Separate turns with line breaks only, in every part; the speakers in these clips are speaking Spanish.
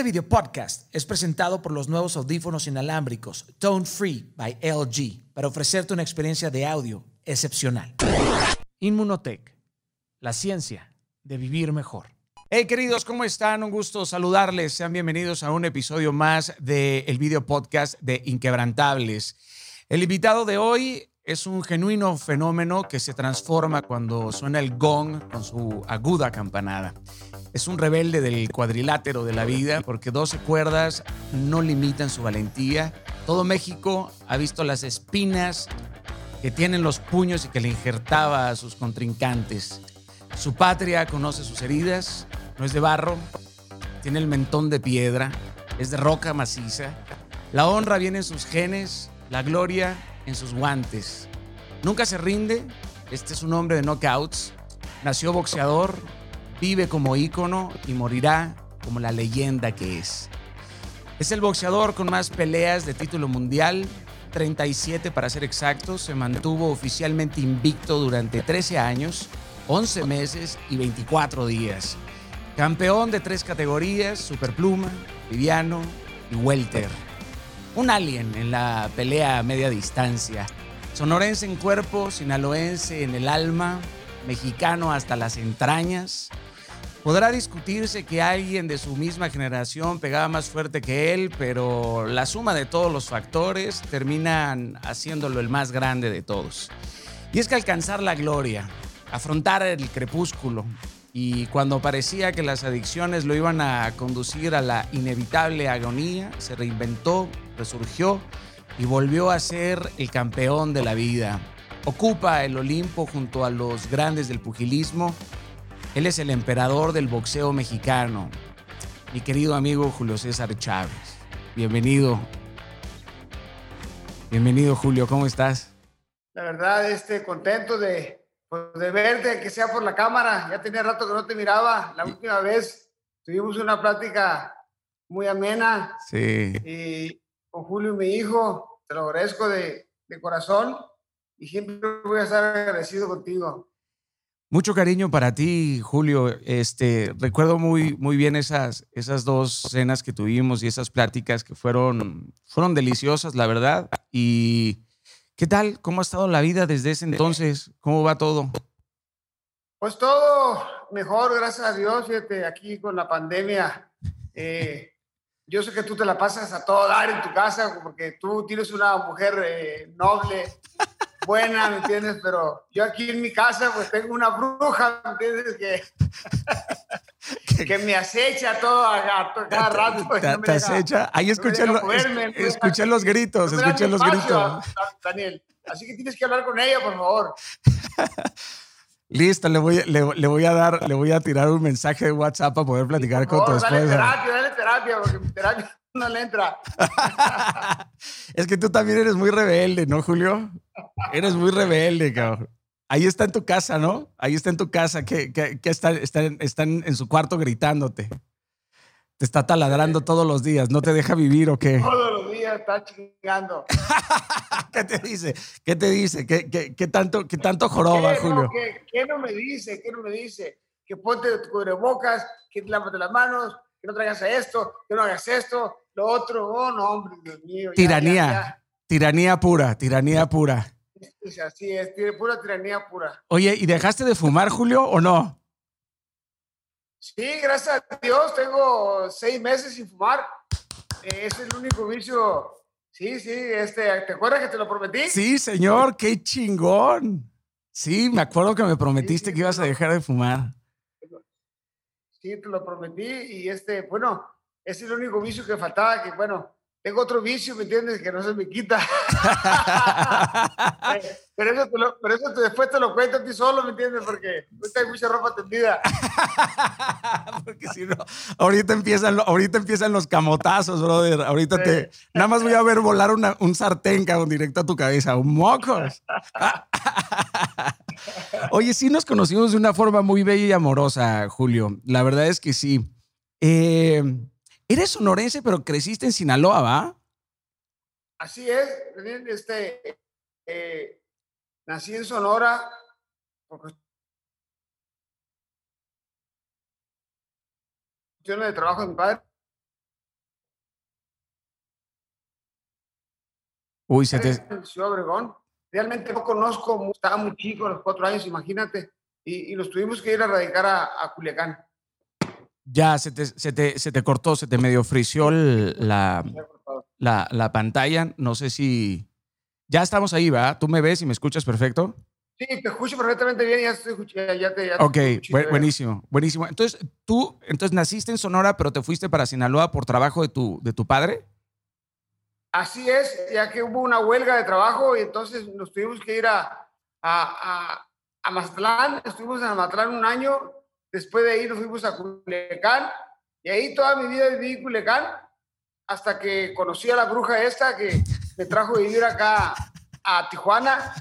Este video podcast es presentado por los nuevos audífonos inalámbricos Tone Free by LG para ofrecerte una experiencia de audio excepcional. Inmunotech, la ciencia de vivir mejor. Hey queridos, ¿cómo están? Un gusto saludarles. Sean bienvenidos a un episodio más del video podcast de Inquebrantables. El invitado de hoy es un genuino fenómeno que se transforma cuando suena el gong con su aguda campanada. Es un rebelde del cuadrilátero de la vida porque 12 cuerdas no limitan su valentía. Todo México ha visto las espinas que tienen los puños y que le injertaba a sus contrincantes. Su patria conoce sus heridas, no es de barro, tiene el mentón de piedra, es de roca maciza. La honra viene en sus genes, la gloria en sus guantes. Nunca se rinde, este es un hombre de knockouts. Nació boxeador, vive como ícono y morirá como la leyenda que es. Es el boxeador con más peleas de título mundial, 37 para ser exactos. Se mantuvo oficialmente invicto durante 13 años, 11 meses y 24 días. Campeón de tres categorías, superpluma, liviano y welter. Un alien en la pelea a media distancia. Sonorense en cuerpo, sinaloense en el alma, mexicano hasta las entrañas. Podrá discutirse que alguien de su misma generación pegaba más fuerte que él, pero la suma de todos los factores terminan haciéndolo el más grande de todos. Y es que alcanzar la gloria, afrontar el crepúsculo, y cuando parecía que las adicciones lo iban a conducir a la inevitable agonía, se reinventó, resurgió y volvió a ser el campeón de la vida. Ocupa el Olimpo junto a los grandes del pugilismo. Él es el emperador del boxeo mexicano. Mi querido amigo Julio César Chávez. Bienvenido. Bienvenido Julio, ¿cómo estás?
La verdad, este, contento de, pues de verte, que sea por la cámara. Ya tenía rato que no te miraba. La última vez tuvimos una plática muy amena.
Sí.
Y con Julio, mi hijo, te lo agradezco de, de corazón y siempre voy a estar agradecido contigo.
Mucho cariño para ti, Julio. Este, recuerdo muy, muy bien esas, esas dos cenas que tuvimos y esas pláticas que fueron, fueron deliciosas, la verdad. Y ¿Qué tal? ¿Cómo ha estado la vida desde ese entonces? ¿Cómo va todo?
Pues todo mejor, gracias a Dios. Fíjate, aquí con la pandemia. Eh, yo sé que tú te la pasas a todo dar en tu casa porque tú tienes una mujer eh, noble, buena, ¿me entiendes? Pero yo aquí en mi casa pues tengo una bruja, ¿me entiendes? Que, que me acecha todo a, cada rato.
Te, te acecha. Ahí escuché, lo, escuché los gritos, escuché los gritos.
Daniel, así que tienes que hablar con ella, por favor.
Listo, le voy, le, le, voy a dar, le voy a tirar un mensaje de WhatsApp para poder platicar con tu esposa.
Dale terapia, dale terapia, porque mi terapia no le entra.
es que tú también eres muy rebelde, ¿no, Julio? Eres muy rebelde, cabrón. Ahí está en tu casa, ¿no? Ahí está en tu casa, que, que, que están, están, están en su cuarto gritándote. Te está taladrando todos los días, ¿no te deja vivir o qué?
Todos los días está chingando.
¿Qué te dice? ¿Qué te dice? ¿Qué, qué, qué tanto, qué tanto joroba,
¿Qué,
Julio?
No, ¿qué, ¿qué, no me dice? ¿Qué no me dice? Que ponte tu cubrebocas, que lávate las manos, que no traigas esto, que no hagas esto, lo otro. Oh, no, hombre, Dios mío.
Tiranía, ya, ya, tiranía pura, tiranía pura.
Así es, pura tiranía pura.
Oye, ¿y dejaste de fumar, Julio, o no?
Sí, gracias a Dios, tengo seis meses sin fumar. Es el único vicio. Sí, sí, este, ¿te acuerdas que te lo prometí?
Sí, señor, qué chingón. Sí, me acuerdo que me prometiste sí, sí, que ibas a dejar de fumar.
Sí, te lo prometí y este, bueno, es el único vicio que faltaba, que bueno, tengo otro vicio, ¿me entiendes? Que no se me quita. pero eso, te lo, pero eso te, después te lo cuento a ti solo, ¿me entiendes? Porque ahorita hay mucha ropa tendida.
Porque si no, ahorita empiezan, ahorita empiezan los camotazos, brother. Ahorita sí. te... Nada más voy a ver volar una, un sartén, cabrón, directo a tu cabeza. ¡Un mocos! Oye, sí nos conocimos de una forma muy bella y amorosa, Julio. La verdad es que sí. Eh... Eres sonorense, pero creciste en Sinaloa, ¿va?
Así es. Este, eh, nací en Sonora por cuestiones de trabajo de mi padre.
Uy, se te...
Ciudad Obregón. Realmente no conozco, estaba muy chico a los cuatro años, imagínate, y, y nos tuvimos que ir a radicar a Culiacán.
Ya, se te, se, te, se te cortó, se te medio frició la, la, la pantalla. No sé si... Ya estamos ahí, ¿va? ¿Tú me ves y me escuchas perfecto?
Sí, te escucho perfectamente bien, ya, estoy, ya, te... Ya
Ok, buenísimo, buenísimo. Entonces, tú, entonces naciste en Sonora, pero te fuiste para Sinaloa por trabajo de tu, de tu padre.
Así es, ya que hubo una huelga de trabajo y entonces nos tuvimos que ir a, a, a, a Mazatlán. Estuvimos en Mazatlán un año. Después de ahí nos fuimos a Culiacán. Y ahí toda mi vida viví en Culiacán hasta que conocí a la bruja esta que me trajo a vivir acá a Tijuana.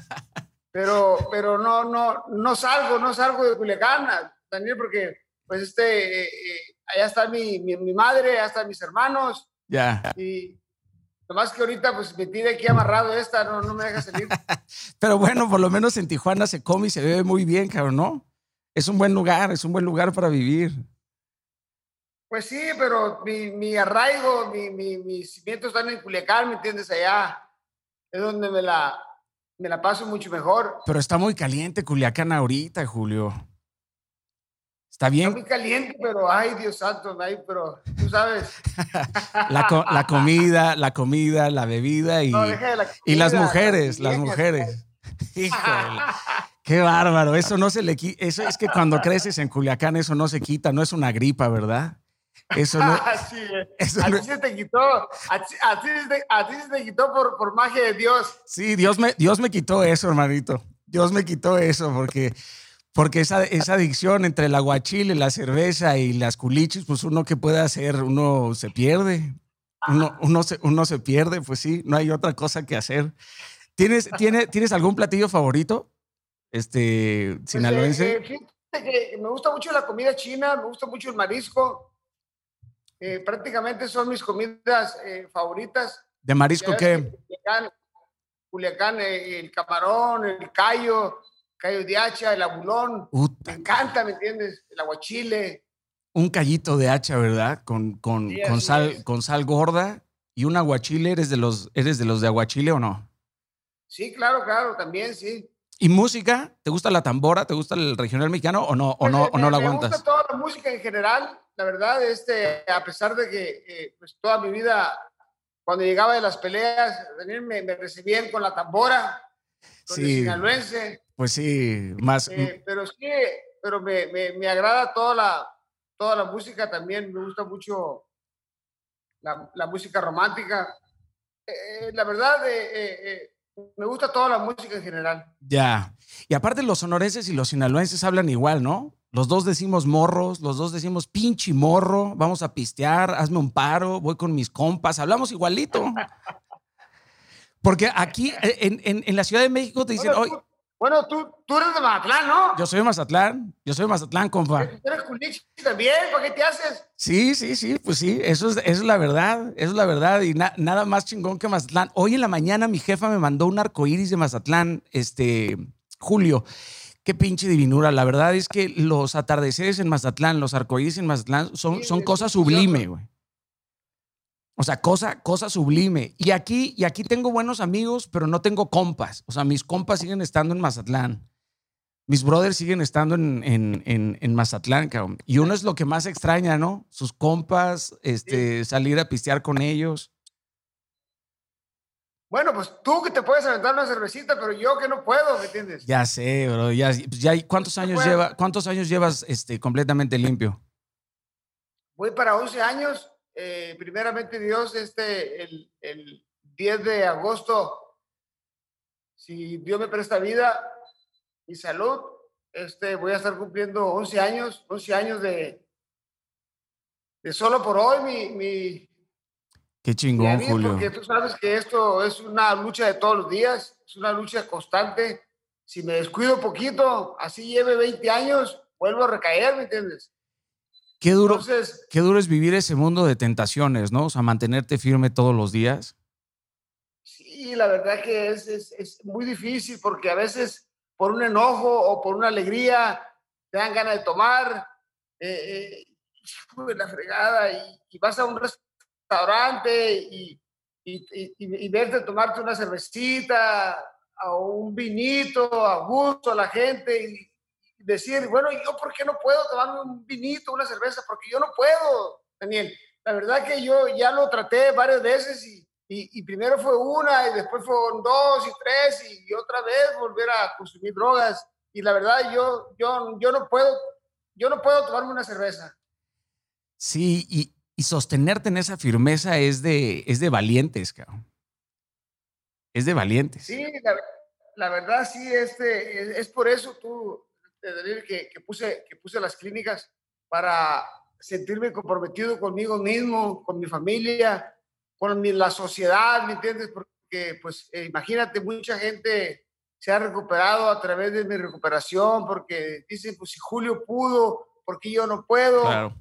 Pero, pero no, no, no salgo, no salgo de Culiacán, Daniel, porque pues este, eh, eh, allá está mi, mi, mi madre, allá están mis hermanos.
Ya.
Y nomás que ahorita pues me tiene aquí amarrado esta, no, no me deja salir.
Pero bueno, por lo menos en Tijuana se come y se bebe muy bien, cabrón, ¿no? Es un buen lugar, es un buen lugar para vivir.
Pues sí, pero mi, mi arraigo, mi, mi, mis cimientos están en Culiacán, ¿me entiendes? Allá es donde me la, me la paso mucho mejor.
Pero está muy caliente Culiacán ahorita, Julio. Está
Está
bien.
muy caliente, pero ay, Dios santo, ay, pero tú sabes.
La, co- la comida, la comida, la bebida y,
No,
y las mujeres, las mujeres. Híjole. Qué bárbaro. Eso no se le quita. Eso es que cuando creces en Culiacán, eso no se quita. No es una gripa, ¿verdad? Eso no.
Así es.
Eso no-
se te quitó, a ti, a ti se te- a ti se te quitó por, por magia de Dios.
Sí, Dios me, Dios me quitó eso, hermanito. Dios me quitó eso porque, porque esa, esa adicción entre el aguachile, la cerveza y las culichis, pues uno que puede hacer, uno se pierde. Uno, uno, se, uno se pierde, pues sí, no hay otra cosa que hacer. ¿Tienes, tiene, ¿tienes algún platillo favorito? Este,
Pues,
sinaloense.
eh, eh, fíjate que me gusta mucho la comida china, me gusta mucho el marisco. Eh, prácticamente son mis comidas eh, favoritas.
¿De marisco qué?
que Culiacán, Culiacán, eh, el camarón, el callo, callo de hacha, el abulón. Me encanta, ¿me entiendes? El aguachile.
un callito de hacha, ¿verdad? Con, con,
Sí,
con, sal,
es.
con sal gorda y un aguachile. ¿Eres de, los, ¿Eres de los de aguachile o no?
Sí, claro, claro, también, sí.
¿Y música? ¿Te gusta la tambora? ¿Te gusta el regional mexicano o no, o
Pues,
no,
eh,
o no
me-
la
Me
aguantas?
gusta toda la música en general, la verdad, este, a pesar de que eh, pues, toda mi vida, cuando llegaba de las peleas, me, me recibían con la tambora, con el
Sí,
sinaloense,
pues sí, más.
eh, pero sí, pero me, me, me agrada toda la, toda la música también, me gusta mucho la, la música romántica. Eh, la verdad, eh, eh, eh, me gusta toda la música en general.
Ya. Y aparte los sonorenses y los sinaloenses hablan igual, ¿no? Los dos decimos morros, los dos decimos pinche morro, vamos a pistear, hazme un paro, voy con mis compas, hablamos igualito. Porque aquí en, en- en la Ciudad de México te dicen, oye,
bueno, tú, tú eres de Mazatlán, ¿no?
yo soy de Mazatlán, yo soy de Mazatlán, compa.
Tú eres culichi también, ¿para qué te haces?
Sí, sí, sí, pues sí, eso es, eso es la verdad, eso es la verdad y na- nada más chingón que Mazatlán. Hoy en la mañana mi jefa me mandó un arcoíris de Mazatlán, este, Julio. Qué pinche divinura. La verdad es que los atardeceres en Mazatlán, los arcoíris en Mazatlán son,
Sí,
son
es
cosa
precioso.
sublime, güey. O sea, cosa, cosa sublime. Y aquí, y aquí tengo buenos amigos, pero no tengo compas. O sea, mis compas siguen estando en Mazatlán. Mis brothers siguen estando en, en, en, en Mazatlán, cabrón. Y uno es lo que más extraña, ¿no? Sus compas, este, salir a pistear con ellos.
Bueno, pues tú que te puedes aventar una cervecita, pero yo que no puedo, ¿me entiendes?
Ya sé, bro. Ya, pues ya, ¿cuántos años
Bueno.
lleva, cuántos años llevas este, completamente limpio?
Voy para 11 años. Eh, primeramente Dios, este, el, el 10 de agosto, si Dios me presta vida y salud, este, voy a estar cumpliendo 11 años, 11 años de, de solo por hoy, mi, mi,
Qué
mi
chingón,
amigo,
Julio.
porque tú sabes que esto es una lucha de todos los días, es una lucha constante. Si me descuido poquito, así lleve 20 años, vuelvo a recaer, ¿me entiendes?
Qué duro,
Entonces,
qué duro es vivir ese mundo de tentaciones, ¿no? O sea, mantenerte firme todos los días.
sí, la verdad que es, es, es muy difícil porque a veces por un enojo o por una alegría te dan ganas de tomar, eh, eh, la fregada, y, y vas a un restaurante y, y, verte tomarte una cervecita o un vinito a gusto a la gente y decir, bueno, ¿yo por qué no puedo tomarme un vinito, una cerveza? Porque yo no puedo, Daniel. La verdad que yo ya lo traté varias veces y, y, primero fue una y después fueron dos y tres y, otra vez volver a consumir drogas. Y la verdad yo, yo, yo no puedo, yo no puedo tomarme una cerveza.
Sí, y, y sostenerte en esa firmeza es de, es de valientes, cabrón. Es de valientes.
Sí, la, verdad sí, este, es, por eso tú, que, que, puse, que puse las clínicas para sentirme comprometido conmigo mismo, con mi familia, con la sociedad, ¿me entiendes? Porque, pues, eh, imagínate, mucha gente se ha recuperado a través de mi recuperación, porque dicen, pues, si Julio pudo, ¿por qué yo no puedo? Claro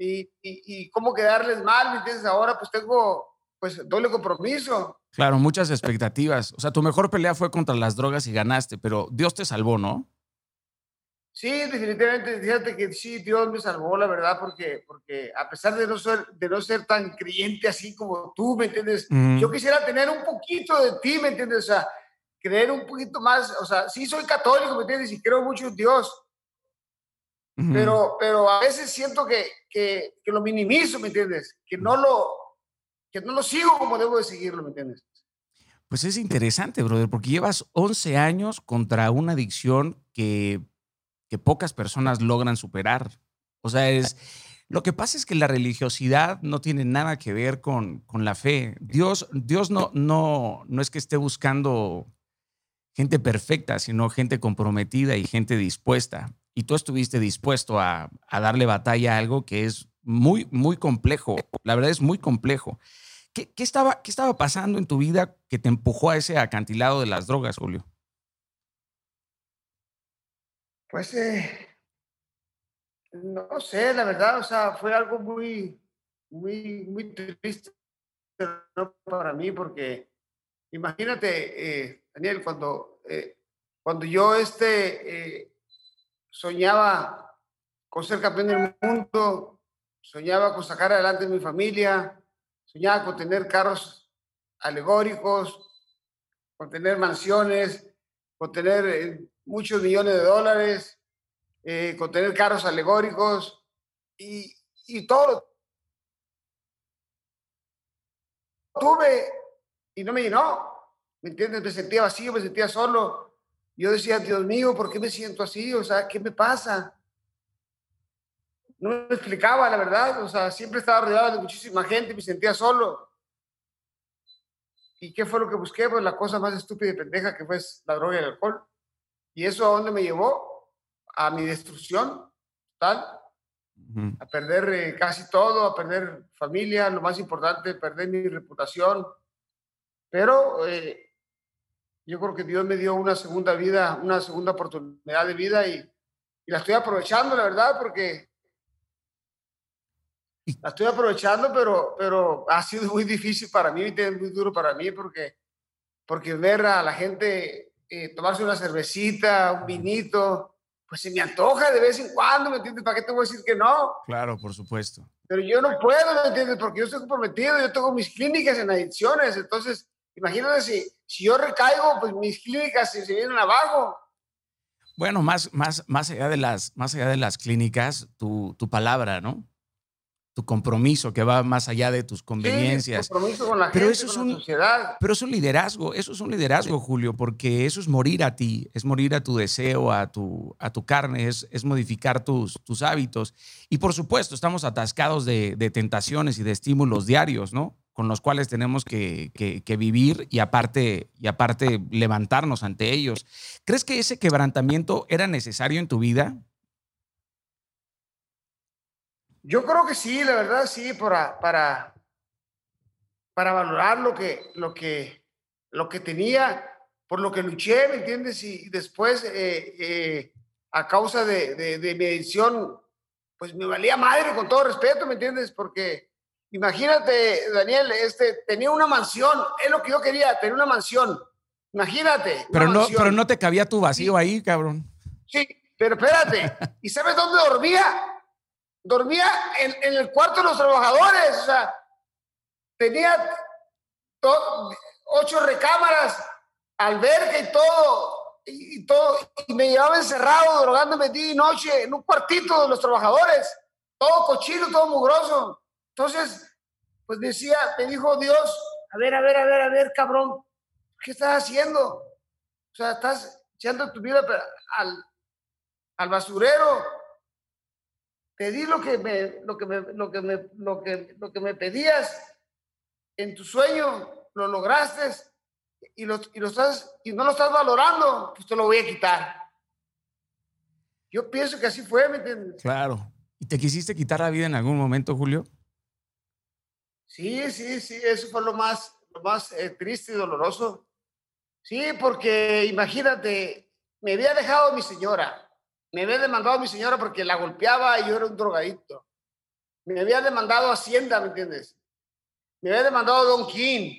y, y, cómo quedarles mal, ¿me entiendes? Ahora pues tengo pues doble compromiso.
Claro, muchas expectativas. O sea, tu mejor pelea fue contra las drogas y ganaste, pero Dios te salvó, ¿no?
Sí, definitivamente, fíjate que sí, Dios me salvó, la verdad, porque, porque a pesar de no, ser, de no ser tan creyente así como tú, ¿me entiendes? Yo quisiera tener un poquito de ti, ¿me entiendes? O sea, creer un poquito más, o sea, sí soy católico, ¿me entiendes? Y creo mucho en Dios, pero, pero a veces siento que, que, que, lo minimizo, ¿me entiendes? Que no lo, que no lo sigo como debo de seguirlo, ¿me entiendes?
Pues es interesante, brother, porque llevas 11 años contra una adicción que, que pocas personas logran superar. O sea, es... Lo que pasa es que la religiosidad no tiene nada que ver con, con la fe. Dios, Dios no, no, no es que esté buscando gente perfecta, sino gente comprometida y gente dispuesta y tú estuviste dispuesto a, darle batalla a algo que es muy, muy complejo. La verdad es muy complejo. ¿Qué, estaba, ¿Qué estaba pasando en tu vida que te empujó a ese acantilado de las drogas, Julio?
Pues, eh, no sé, la verdad, o sea, fue algo muy, muy, muy triste para mí, porque imagínate, eh, Daniel, cuando, eh, cuando yo este, soñaba con ser campeón del mundo, soñaba con sacar adelante mi familia, soñaba con tener carros alegóricos, con tener mansiones, con tener muchos millones de dólares, eh, con tener carros alegóricos y, y todo tuve y no me llenó. ¿Me entiendes? Me sentía vacío, me sentía solo. Yo decía, Dios mío, ¿por qué me siento así? O sea, ¿qué me pasa? No me explicaba, la verdad. O sea, siempre estaba rodeado de muchísima gente, me sentía solo. ¿Y qué fue lo que busqué? Pues la cosa más estúpida y pendeja que fue la droga y el alcohol. ¿Y eso a dónde me llevó? A mi destrucción total. A perder eh, casi todo, a perder familia, lo más importante, perder mi reputación. Pero eh, yo creo que Dios me dio una segunda vida, una segunda oportunidad de vida y, la estoy aprovechando, la verdad, porque la estoy aprovechando, pero, pero ha sido muy difícil para mí, muy duro para mí, porque, porque ver a la gente eh, tomarse una cervecita, un vinito, pues se me antoja de vez en cuando, ¿me entiendes? ¿Para qué te voy a decir que no?
Claro, por supuesto.
Pero yo no puedo, ¿me entiendes? Porque yo estoy comprometido, yo tengo mis clínicas en adicciones, entonces Imagínate si, si yo recaigo, pues mis clínicas se, vienen abajo.
Bueno, más, más, más, allá de las, más allá de las clínicas, tu, tu palabra, ¿no? Tu compromiso que va más allá de tus conveniencias.
Sí, compromiso con la pero gente, eso es un, sociedad.
Pero es un liderazgo, eso es un liderazgo, Julio, porque eso es morir a ti, es morir a tu deseo, a tu, a tu carne, es, es modificar tus, tus hábitos. Y por supuesto, estamos atascados de, de tentaciones y de estímulos diarios, ¿no? con los cuales tenemos que, vivir y aparte, y aparte levantarnos ante ellos. ¿Crees que ese quebrantamiento era necesario en tu vida?
Yo creo que sí, la verdad sí, para, para, para valorar lo que, lo, que, lo que tenía, por lo que luché, ¿me entiendes? Y después, eh, eh, a causa de, de, de mi edición, pues me valía madre, con todo respeto, ¿me entiendes? Porque Imagínate, Daniel, este, tenía una mansión, es lo que yo quería, tener una mansión. Imagínate.
Pero, no, pero no te cabía tu vacío ahí, cabrón.
Sí, pero espérate. ¿Y sabes dónde dormía? Dormía en, el cuarto de los trabajadores. O sea, tenía ocho recámaras, alberca y todo, y, todo, y me llevaba encerrado, drogándome día y noche en un cuartito de los trabajadores, todo cochino, todo mugroso. Entonces, pues decía, me dijo Dios, a ver, a ver, a ver, a ver, cabrón, ¿qué estás haciendo? O sea, estás echando tu vida al, al basurero. Pedí lo que me, lo que me, lo que me, lo que, lo que me pedías en tu sueño, lo lograste y, lo, y, lo estás, y no lo estás valorando, pues te lo voy a quitar. Yo pienso que así fue, ¿me entiendes?
Claro. ¿Y te quisiste quitar la vida en algún momento, Julio?
Sí, sí, sí, eso fue lo más, lo más eh, triste y doloroso. Sí, porque imagínate, me había dejado mi señora, me había demandado mi señora porque la golpeaba y yo era un drogadicto. Me había demandado Hacienda, ¿me entiendes? Me había demandado Don King.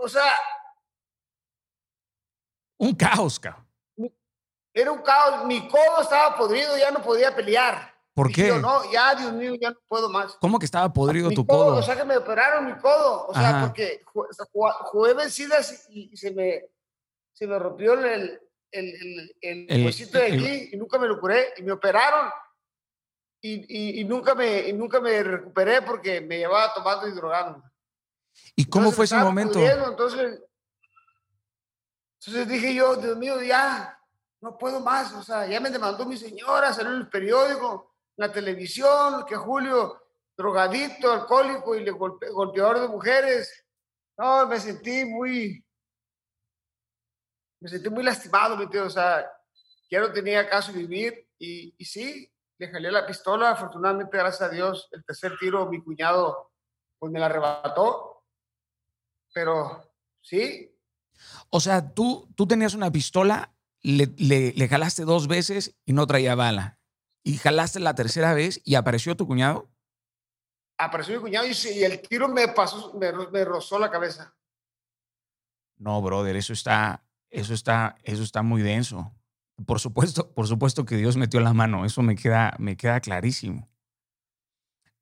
O sea.
Un caos, cabrón.
Era un caos. Mi codo estaba podrido, ya no podía pelear.
¿Por qué?
no, ya, Dios mío, ya no puedo más.
¿Cómo que estaba podrido tu codo,
O sea, que me operaron mi codo. O sea, porque jugué vencidas y, se, me, se me rompió el, el, el, el, huesito de aquí y nunca me lo curé. Y me operaron y, y, nunca, me, y nunca me recuperé porque me llevaba tomando y drogando.
¿Y cómo fue ese momento?
Entonces, entonces dije yo, Dios mío, ya no puedo más. O sea, ya me demandó mi señora, salió en el periódico, en la televisión, que Julio, drogadito, alcohólico y le golpeador de mujeres. No, me sentí muy, me sentí muy lastimado, ¿me O sea, ya no tenía caso vivir y, y sí, le jalé la pistola. Afortunadamente, gracias a Dios, el tercer tiro, mi cuñado, pues me la arrebató pero sí.
O sea, tú, tú tenías una pistola, le, le, jalaste dos veces y no traía bala. Y jalaste la tercera vez y apareció tu cuñado.
Apareció mi cuñado y, el tiro me pasó, me, me, rozó la cabeza.
No, brother, eso está, eso está, eso está muy denso. Por supuesto, por supuesto que Dios metió la mano. Eso me queda, me queda clarísimo.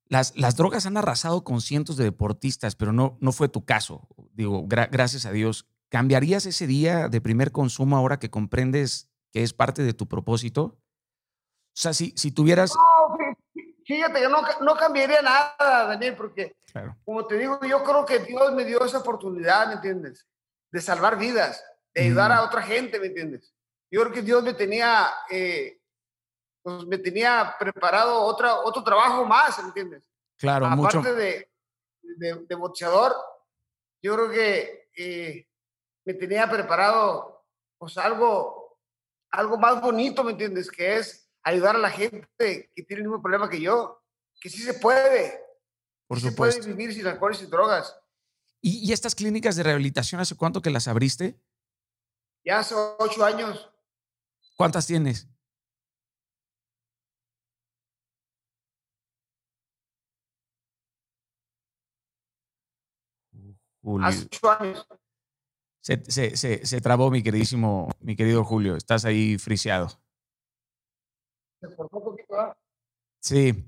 Las, drogas han arrasado con cientos de deportistas, pero no, no fue tu caso. Digo, gracias a Dios. ¿Cambiarías ese día de primer consumo ahora que comprendes que es parte de tu propósito? O sea, si, si tuvieras...
No, fíjate que no, no cambiaría nada, Daniel, porque, como te digo, yo creo que Dios me dio esa oportunidad, ¿me entiendes? De salvar vidas, de ayudar a otra gente, ¿me entiendes? Yo creo que Dios me tenía... Eh, pues me tenía preparado otra, otro trabajo más, ¿entiendes?
Claro,
Aparte mucho. de, de, boxeador, yo creo que eh, me tenía preparado pues algo, algo más bonito, ¿me entiendes? Que es ayudar a la gente que tiene el mismo problema que yo, que sí se puede.
Por supuesto.
Se puede vivir sin alcohol y sin drogas.
¿Y, ¿Y, estas clínicas de rehabilitación hace cuánto que las abriste?
Ya hace ocho años.
¿Cuántas tienes?
Hace ocho años.
Se, se, se, se, trabó mi queridísimo, mi querido Julio. Estás ahí friseado.
Se cortó un poquito.
Sí.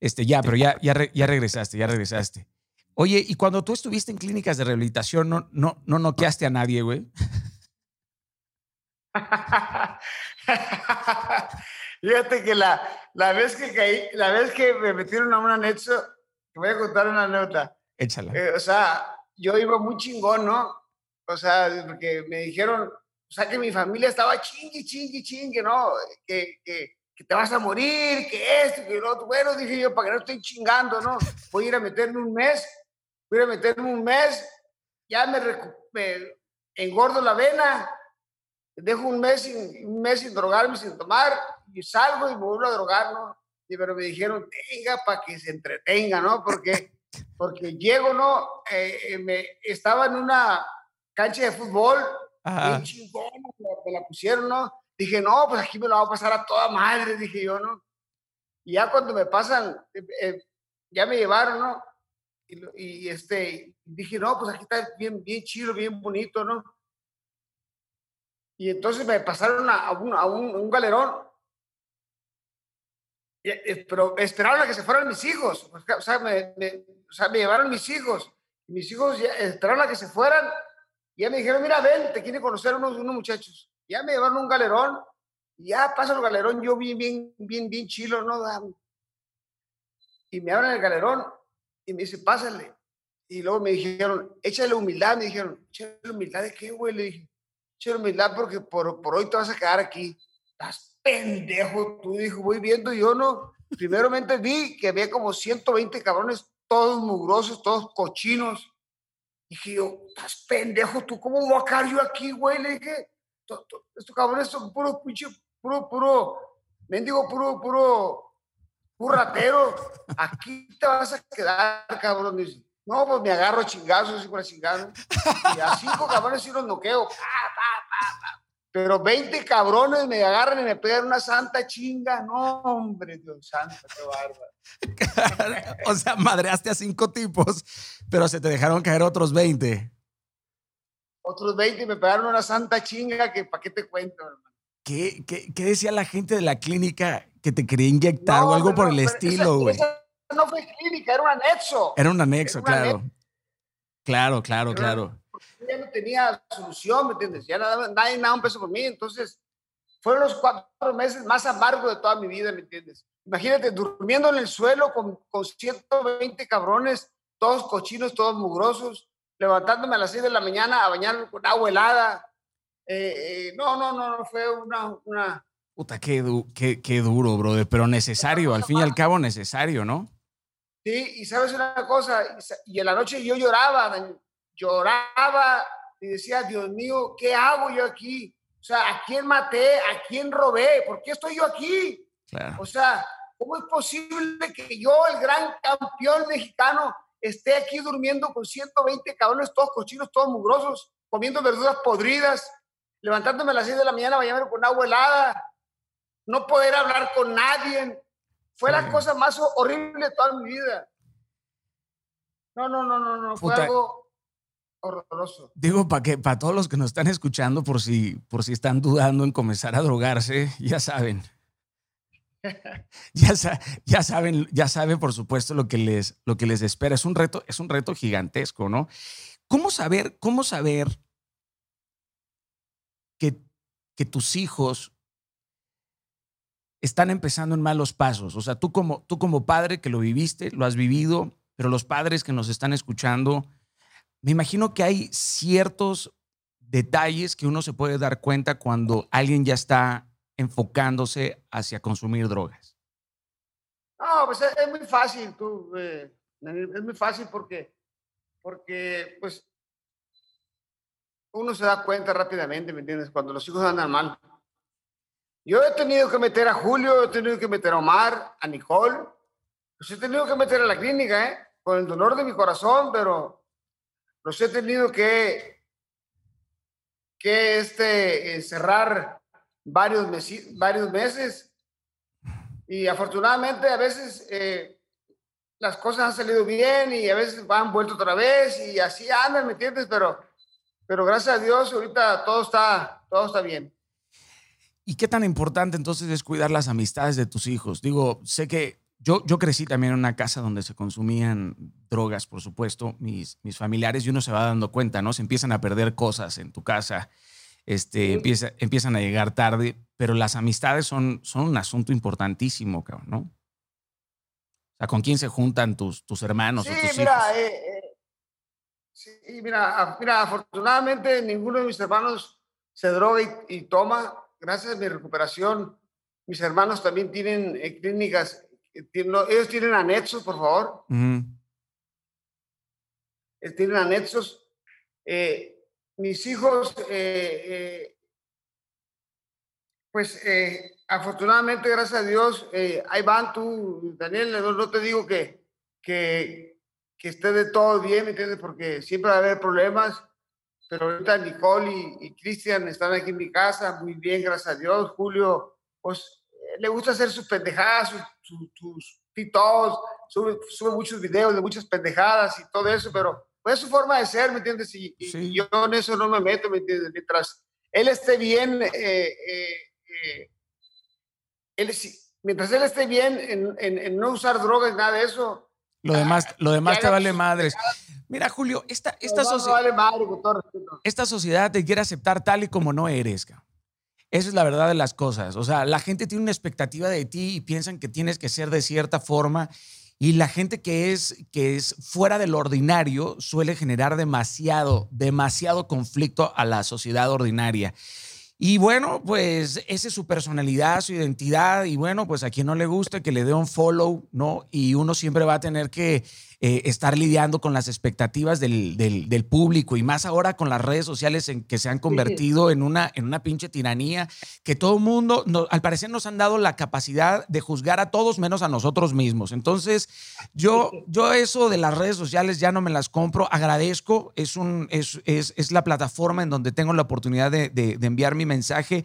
Este, ya, pero ya, ya, ya regresaste, ya regresaste. Oye, y cuando tú estuviste en clínicas de rehabilitación, ¿no, no, no noqueaste a nadie, güey?
Fíjate que la, la, vez que caí, la vez que me metieron a un anexo, te voy a contar una anécdota.
Échala.
Eh, o sea, yo iba muy chingón, ¿no? O sea, porque me dijeron, o sea, que mi familia estaba chingue, chingue, chingue, ¿no? Que, que, que te vas a morir, que esto, que lo otro. Bueno, dije yo, para que no estoy chingando, ¿no? Voy a ir a meterme un mes, voy a ir a meterme un mes, ya me, me engordo la vena, dejo un mes, sin, un mes sin drogarme, sin tomar, y salgo y me vuelvo a drogar, ¿no? Y pero me dijeron, tenga para que se entretenga, ¿no? Porque porque llego, ¿no? Eh, eh, me, estaba en una cancha de fútbol, bien chingón, me la pusieron, ¿no? Dije, no, pues aquí me lo va a pasar a toda madre, dije yo, ¿no? Y ya cuando me pasan, eh, ya me llevaron, ¿no? Y, este, dije, no, pues aquí está bien, bien chido, bien bonito, ¿no? Y entonces me pasaron a, un, a un, galerón pero esperaron a que se fueran mis hijos. O sea, me, o sea, me llevaron mis hijos mis hijos ya esperaron a que se fueran y ya me dijeron, mira, ven, te quieren conocer unos, unos muchachos. Ya me llevaron un galerón y ya pasa el galerón, yo bien, bien, bien, bien chilo, ¿no? Y me abren el galerón y me dice, pásale. Y luego me dijeron, échale humildad, me dijeron, échale humildad de qué, güey, le dije, échale humildad porque por, por hoy te vas a quedar aquí. Estás pendejo, tú dijo, voy viendo, yo no. Primeramente vi que había como 120 cabrones, todos mugrosos, todos cochinos. Dije yo, estás pendejo, ¿tú cómo voy a quedar yo aquí, güey? Le dije, estos cabrones son puro pinche, puro, puro, mendigo, puro, puro, puro ratero. Aquí te vas a quedar, cabrón. Dice, no, pues me agarro chingazos y por chingado. Y a cinco cabrones y los noqueo. Pero 20 cabrones me agarran y me pegan una santa chinga. No, hombre, Dios santo, qué bárbaro.
o sea, madreaste a cinco tipos, pero se te dejaron caer otros 20.
Otros 20 me pegaron una santa chinga que para qué te cuento, hermano.
¿Qué, qué, ¿Qué, decía la gente de la clínica que te quería inyectar o algo por el estilo, güey?
No fue clínica, era un anexo.
Era un anexo, claro. Claro, claro, claro
ya no tenía solución, ¿me entiendes? Ya nada, nadie nada un peso por mí, entonces fueron los cuatro meses más amargos de toda mi vida, ¿me entiendes? Imagínate, durmiendo en el suelo con, con 120 cabrones, todos cochinos, todos mugrosos, levantándome a las 6 de la mañana a bañarme con agua helada. Eh, eh, no, no, no, no, fue una... una...
Puta, qué, qué, qué duro, brother, pero necesario, al fin y al cabo necesario, ¿no?
Sí, y sabes una cosa, y en la noche yo lloraba, lloraba y decía, Dios mío, ¿qué hago yo aquí? O sea, ¿a quién maté? ¿A quién robé? ¿Por qué estoy yo aquí? O sea, ¿cómo es posible que yo, el gran campeón mexicano, esté aquí durmiendo con 120 cabrones, todos cochinos, todos mugrosos, comiendo verduras podridas, levantándome a las 6 de la mañana, bañándome con agua helada, no poder hablar con nadie? Fue la cosa más horrible de toda mi vida. No, no, no, no, no. Fue algo
Digo, para que para todos los que nos están escuchando, por si, por si están dudando en comenzar a drogarse, ya saben. ya, ya, saben, ya saben, por supuesto, lo que, les, lo que les espera. Es un reto, es un reto gigantesco, ¿no? ¿Cómo saber, cómo saber que, que tus hijos están empezando en malos pasos? O sea, tú como, tú como padre que lo viviste, lo has vivido, pero los padres que nos están escuchando, me imagino que hay ciertos detalles que uno se puede dar cuenta cuando alguien ya está enfocándose hacia consumir drogas.
No, pues es, muy fácil, tú, eh, es muy fácil porque, porque, pues, uno se da cuenta rápidamente, ¿me entiendes? Cuando los hijos andan mal. Yo he tenido que meter a Julio, he tenido que meter a Omar, a Nicole, pues he tenido que meter a la clínica, ¿eh? Con el dolor de mi corazón, pero los he tenido que, que este, encerrar varios, meses, varios meses y afortunadamente a veces eh, las cosas han salido bien y a veces han vuelto otra vez y así andan, ¿me entiendes? Pero, pero gracias a Dios ahorita todo está, todo está bien.
¿Y qué tan importante entonces es cuidar las amistades de tus hijos? Digo, sé que yo, yo crecí también en una casa donde se consumían drogas, por supuesto, mis, mis familiares, y uno se va dando cuenta, ¿no? Se empiezan a perder cosas en tu casa, este, empieza, empiezan a llegar tarde, pero las amistades son, son un asunto importantísimo, ¿no? O sea, ¿con quién se juntan tus, tus hermanos o tus
mira,
hijos?
Eh, eh, sí, mira, mira, afortunadamente ninguno de mis hermanos se droga y, toma. Gracias a mi recuperación, mis hermanos también tienen eh, clínicas ellos tienen anexos, por favor. Tienen anexos. Eh, mis hijos, eh, eh, pues afortunadamente, gracias a Dios, ahí van tú, Daniel, no, te digo que, que, que, esté de todo bien, ¿me entiendes? Porque siempre va a haber problemas, pero ahorita Nicole y, y Cristian están aquí en mi casa, muy bien, gracias a Dios. Julio, pues le gusta hacer sus pendejadas, sus, sus, TikToks, sube, sube, muchos videos de muchas pendejadas y todo eso, pero pues, es su forma de ser, ¿me entiendes? Y, yo en eso no me meto, ¿me entiendes? Mientras él esté bien, eh, eh, eh, él, mientras él esté bien en, en, no usar drogas, nada de eso,
Lo demás, lo demás te vale madres. Mira, Julio, esta, esta, esta sociedad te quiere aceptar tal y como no eres. Esa es la verdad de las cosas. O sea, la gente tiene una expectativa de ti y piensan que tienes que ser de cierta forma. Y la gente que es, que es fuera del ordinario suele generar demasiado, demasiado conflicto a la sociedad ordinaria. Y bueno, pues esa es su personalidad, su identidad. Y bueno, pues a quien no le guste que le dé un follow, ¿no? Y uno siempre va a tener que eh, estar lidiando con las expectativas del, del, público y más ahora con las redes sociales en que se han convertido en una, en una pinche tiranía que todo el mundo, al parecer nos han dado la capacidad de juzgar a todos menos a nosotros mismos. Entonces, yo, yo eso de las redes sociales ya no me las compro, agradezco, es, un, es, es, es la plataforma en donde tengo la oportunidad de, de, de enviar mi mensaje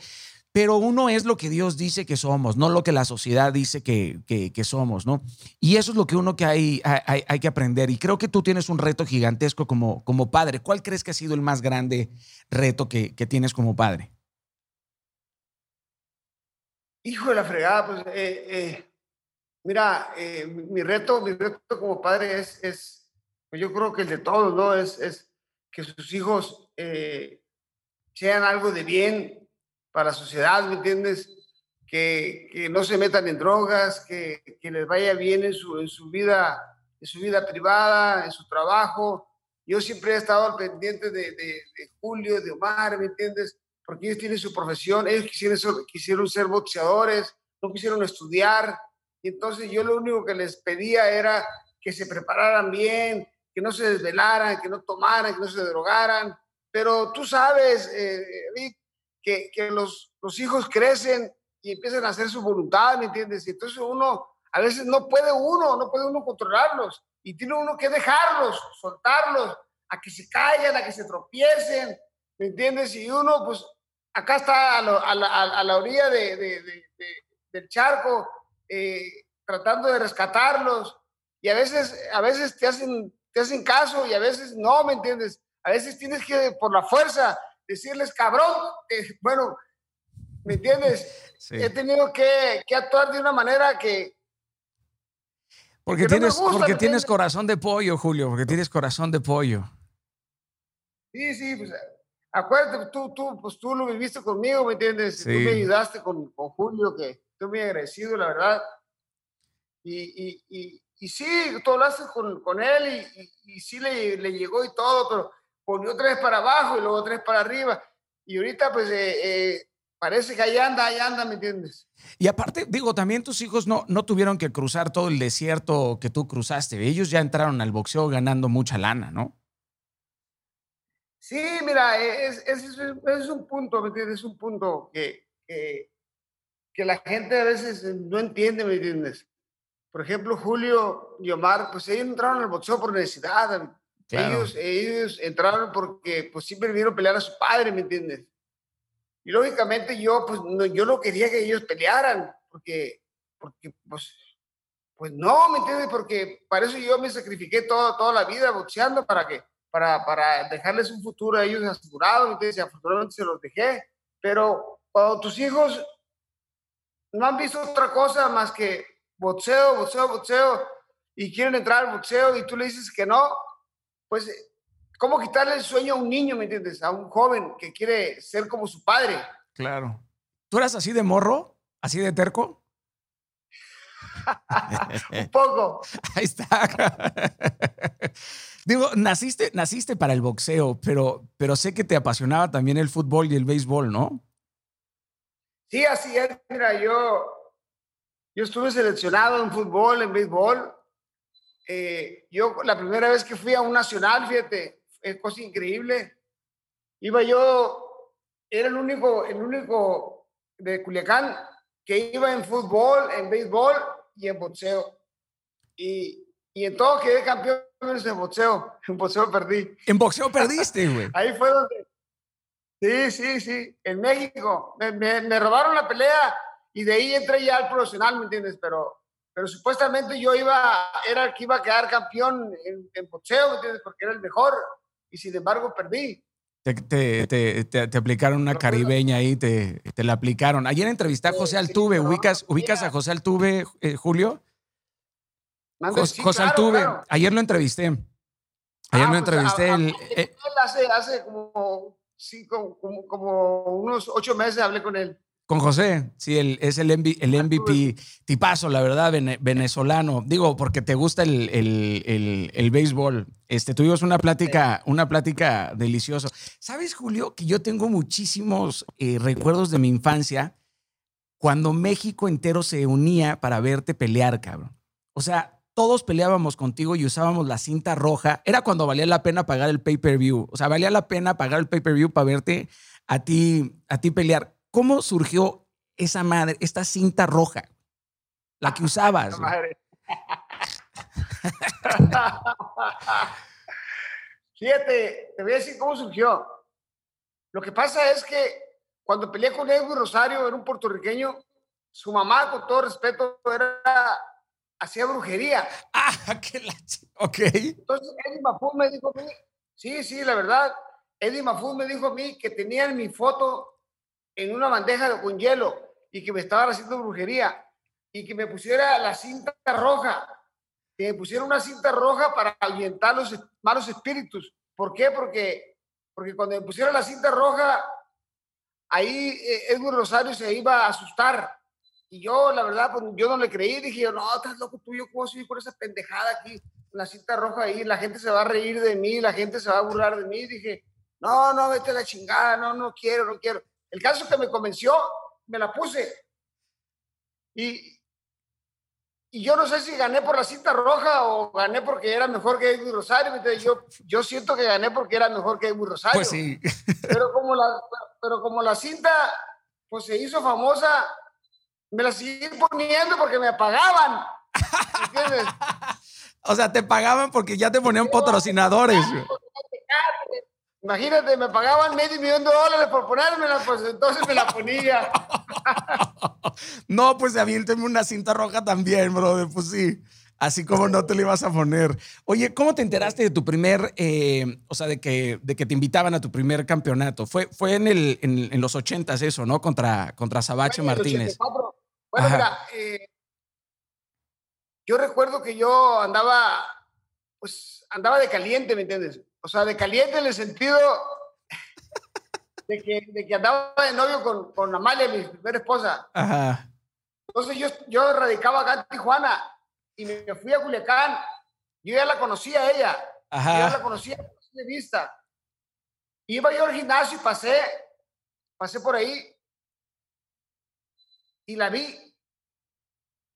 pero uno es lo que Dios dice que somos, no lo que la sociedad dice que, que, somos, ¿no? Y eso es lo que uno que hay, hay, hay, que aprender. Y creo que tú tienes un reto gigantesco como, como padre. ¿Cuál crees que ha sido el más grande reto que, que tienes como padre?
Hijo de la fregada, pues eh, eh, mira, eh, mi reto, mi reto como padre es, es yo creo que el de todos, ¿no? Es, es que sus hijos sean algo de bien, para la sociedad, ¿me entiendes? Que, que no se metan en drogas, que, que, les vaya bien en su, en su vida en su vida privada, en su trabajo. Yo siempre he estado al pendiente de, de, Julio, de Omar, ¿me entiendes? Porque ellos tienen su profesión, ellos quisieron, quisieron ser boxeadores, no quisieron estudiar. Y entonces yo lo único que les pedía era que se prepararan bien, que no se desvelaran, que no tomaran, que no se drogaran. Pero tú sabes, eh, que, los, los, hijos crecen y empiezan a hacer su voluntad, ¿me entiendes? Y entonces uno, a veces no puede uno, no puede uno controlarlos y tiene uno que dejarlos, soltarlos, a que se caigan, a que se tropiecen, ¿me entiendes? Y uno, pues, acá está a, la, a la, orilla de, del charco, eh, tratando de rescatarlos, y a veces, a veces te hacen, te hacen caso y a veces no, ¿me entiendes? A veces tienes que, por la fuerza, decirles cabrón. bueno, ¿me entiendes? He tenido que, actuar de una manera que...
Porque, tienes, porque tienes corazón de pollo, Julio, porque tienes corazón de pollo.
Sí, sí, pues acuérdate, tú, tú, pues tú lo viviste conmigo, ¿me entiendes? Tú me ayudaste con, con, Julio, que estoy muy agradecido, la verdad. Y, y, y, y sí, tú hablaste con, con él y, y, sí le, le, llegó y todo, pero ponió tres para abajo y luego tres para arriba. Y ahorita, pues, eh, eh, parece que ahí anda, ahí anda, ¿me entiendes?
Y aparte, digo, también tus hijos no, no tuvieron que cruzar todo el desierto que tú cruzaste. Ellos ya entraron al boxeo ganando mucha lana, ¿no?
Sí, mira, es, es, es un punto, ¿me entiendes? Es un punto que, que, que, la gente a veces no entiende, ¿me entiendes? Por ejemplo, Julio y Omar, pues ellos entraron al boxeo por necesidad, ellos, ellos entraron porque pues siempre vieron pelear a su padre, ¿me entiendes? Y lógicamente yo pues no, yo no quería que ellos pelearan, porque, porque pues, pues no, ¿me entiendes? Porque para eso yo me sacrifiqué toda, toda la vida boxeando para que, para, para dejarles un futuro a ellos asegurado, ¿me entiendes? Y afortunadamente se los dejé, pero cuando tus hijos no han visto otra cosa más que boxeo, boxeo, boxeo, y quieren entrar al boxeo y tú le dices que no, pues, ¿cómo quitarle el sueño a un niño, me entiendes? A un joven que quiere ser como su padre.
Claro. ¿Tú eras así de morro? ¿Así de terco?
un poco.
Ahí está. Digo, naciste, naciste para el boxeo, pero, pero sé que te apasionaba también el fútbol y el béisbol, ¿no?
Sí, así es. Mira, yo, yo estuve seleccionado en fútbol, en béisbol, eh, yo la primera vez que fui a un nacional, fíjate, es cosa increíble. Iba yo, era el único, el único de Culiacán que iba en fútbol, en béisbol y en boxeo. Y, y en todo quedé campeón en boxeo. En boxeo perdí.
En boxeo perdiste, güey.
Ahí fue donde. Sí, sí, sí. En México. Me, me, me robaron la pelea y de ahí entré ya al profesional, ¿me entiendes? Pero pero supuestamente yo iba, era el que iba a quedar campeón en, en boxeo, ¿entiendes? Porque era el mejor, y sin embargo perdí.
Te, te, te, te aplicaron una caribeña ahí, te, la aplicaron. Ayer entrevisté a José Altuve, ¿ubicas, ubicas a José Altuve, eh, Julio? José, Altuve, ayer lo entrevisté. Ayer
Ah,
lo
pues,
entrevisté.
a- a- él
eh,
hace, hace como, sí, como, como- como unos ocho meses hablé con él.
Con José, sí, el, es el, MV el MVP tipazo, la verdad, vene- venezolano. Digo, porque te gusta el, el, el- el béisbol. Este, tuvimos una plática, una plática deliciosa. ¿Sabes, Julio, que yo tengo muchísimos eh, recuerdos de mi infancia cuando México entero se unía para verte pelear, cabrón? O sea, todos peleábamos contigo y usábamos la cinta roja. Era cuando valía la pena pagar el pay-per-view. O sea, valía la pena pagar el pay-per-view para verte a ti, a ti pelear. ¿Cómo surgió esa madre, esta cinta roja? La que usabas.
Madre. Fíjate, te voy a decir cómo surgió. Lo que pasa es que cuando peleé con Edwin Rosario, era un puertorriqueño, su mamá, con todo respeto, era, hacía brujería.
Ah, qué la ch- Ok.
Entonces Eddie Mafuz me dijo a mí, sí, sí, la verdad, Eddie Mafuz me dijo a mí que tenían mi foto en una bandeja con hielo y que me estaban haciendo brujería y que me pusiera la cinta roja, que me pusiera una cinta roja para ahuyentar los malos espíritus. ¿Por qué? Porque, porque cuando me pusiera la cinta roja, ahí eh, Edwin Rosario se iba a asustar. Y yo, la verdad, pues, yo no le creí. Dije, no, estás loco tú, yo cómo soy con esa pendejada aquí, la cinta roja ahí, la gente se va a reír de mí, la gente se va a burlar de mí. Dije, no, no, vete a la chingada, no, no quiero, no quiero. El caso que me convenció, me la puse. Y, y yo no sé si gané por la cinta roja o gané porque era mejor que Edwin Rosario. Entonces yo, yo siento que gané porque era mejor que Edwin Rosario.
Pues sí.
Pero como la, pero como la cinta pues se hizo famosa, me la seguí poniendo porque me pagaban. ¿Entiendes?
O sea, te pagaban porque ya te ponían patrocinadores.
Imagínate, me pagaban medio millón de dólares por ponérmela, pues entonces me la ponía.
No, pues aviénteme una cinta roja también, brother. Pues sí. Así como no te lo ibas a poner. Oye, ¿cómo te enteraste de tu primer, eh, o sea, de que, de que te invitaban a tu primer campeonato? Fue, fue en, el, en, en los ochentas eso, ¿no? Contra, contra Sabache Martínez.
84. Bueno,
Ajá.
mira, eh, yo recuerdo que yo andaba, pues andaba de caliente, ¿me entiendes? O sea, de caliente en el sentido de que, de que andaba de novio con, con Amalia, mi primera esposa.
Ajá.
Entonces yo, yo radicaba acá en Tijuana y me fui a Culiacán. Yo ya la conocía a ella. Yo ya
Ajá.
la conocía de vista. Iba yo al gimnasio y pasé, pasé por ahí y la vi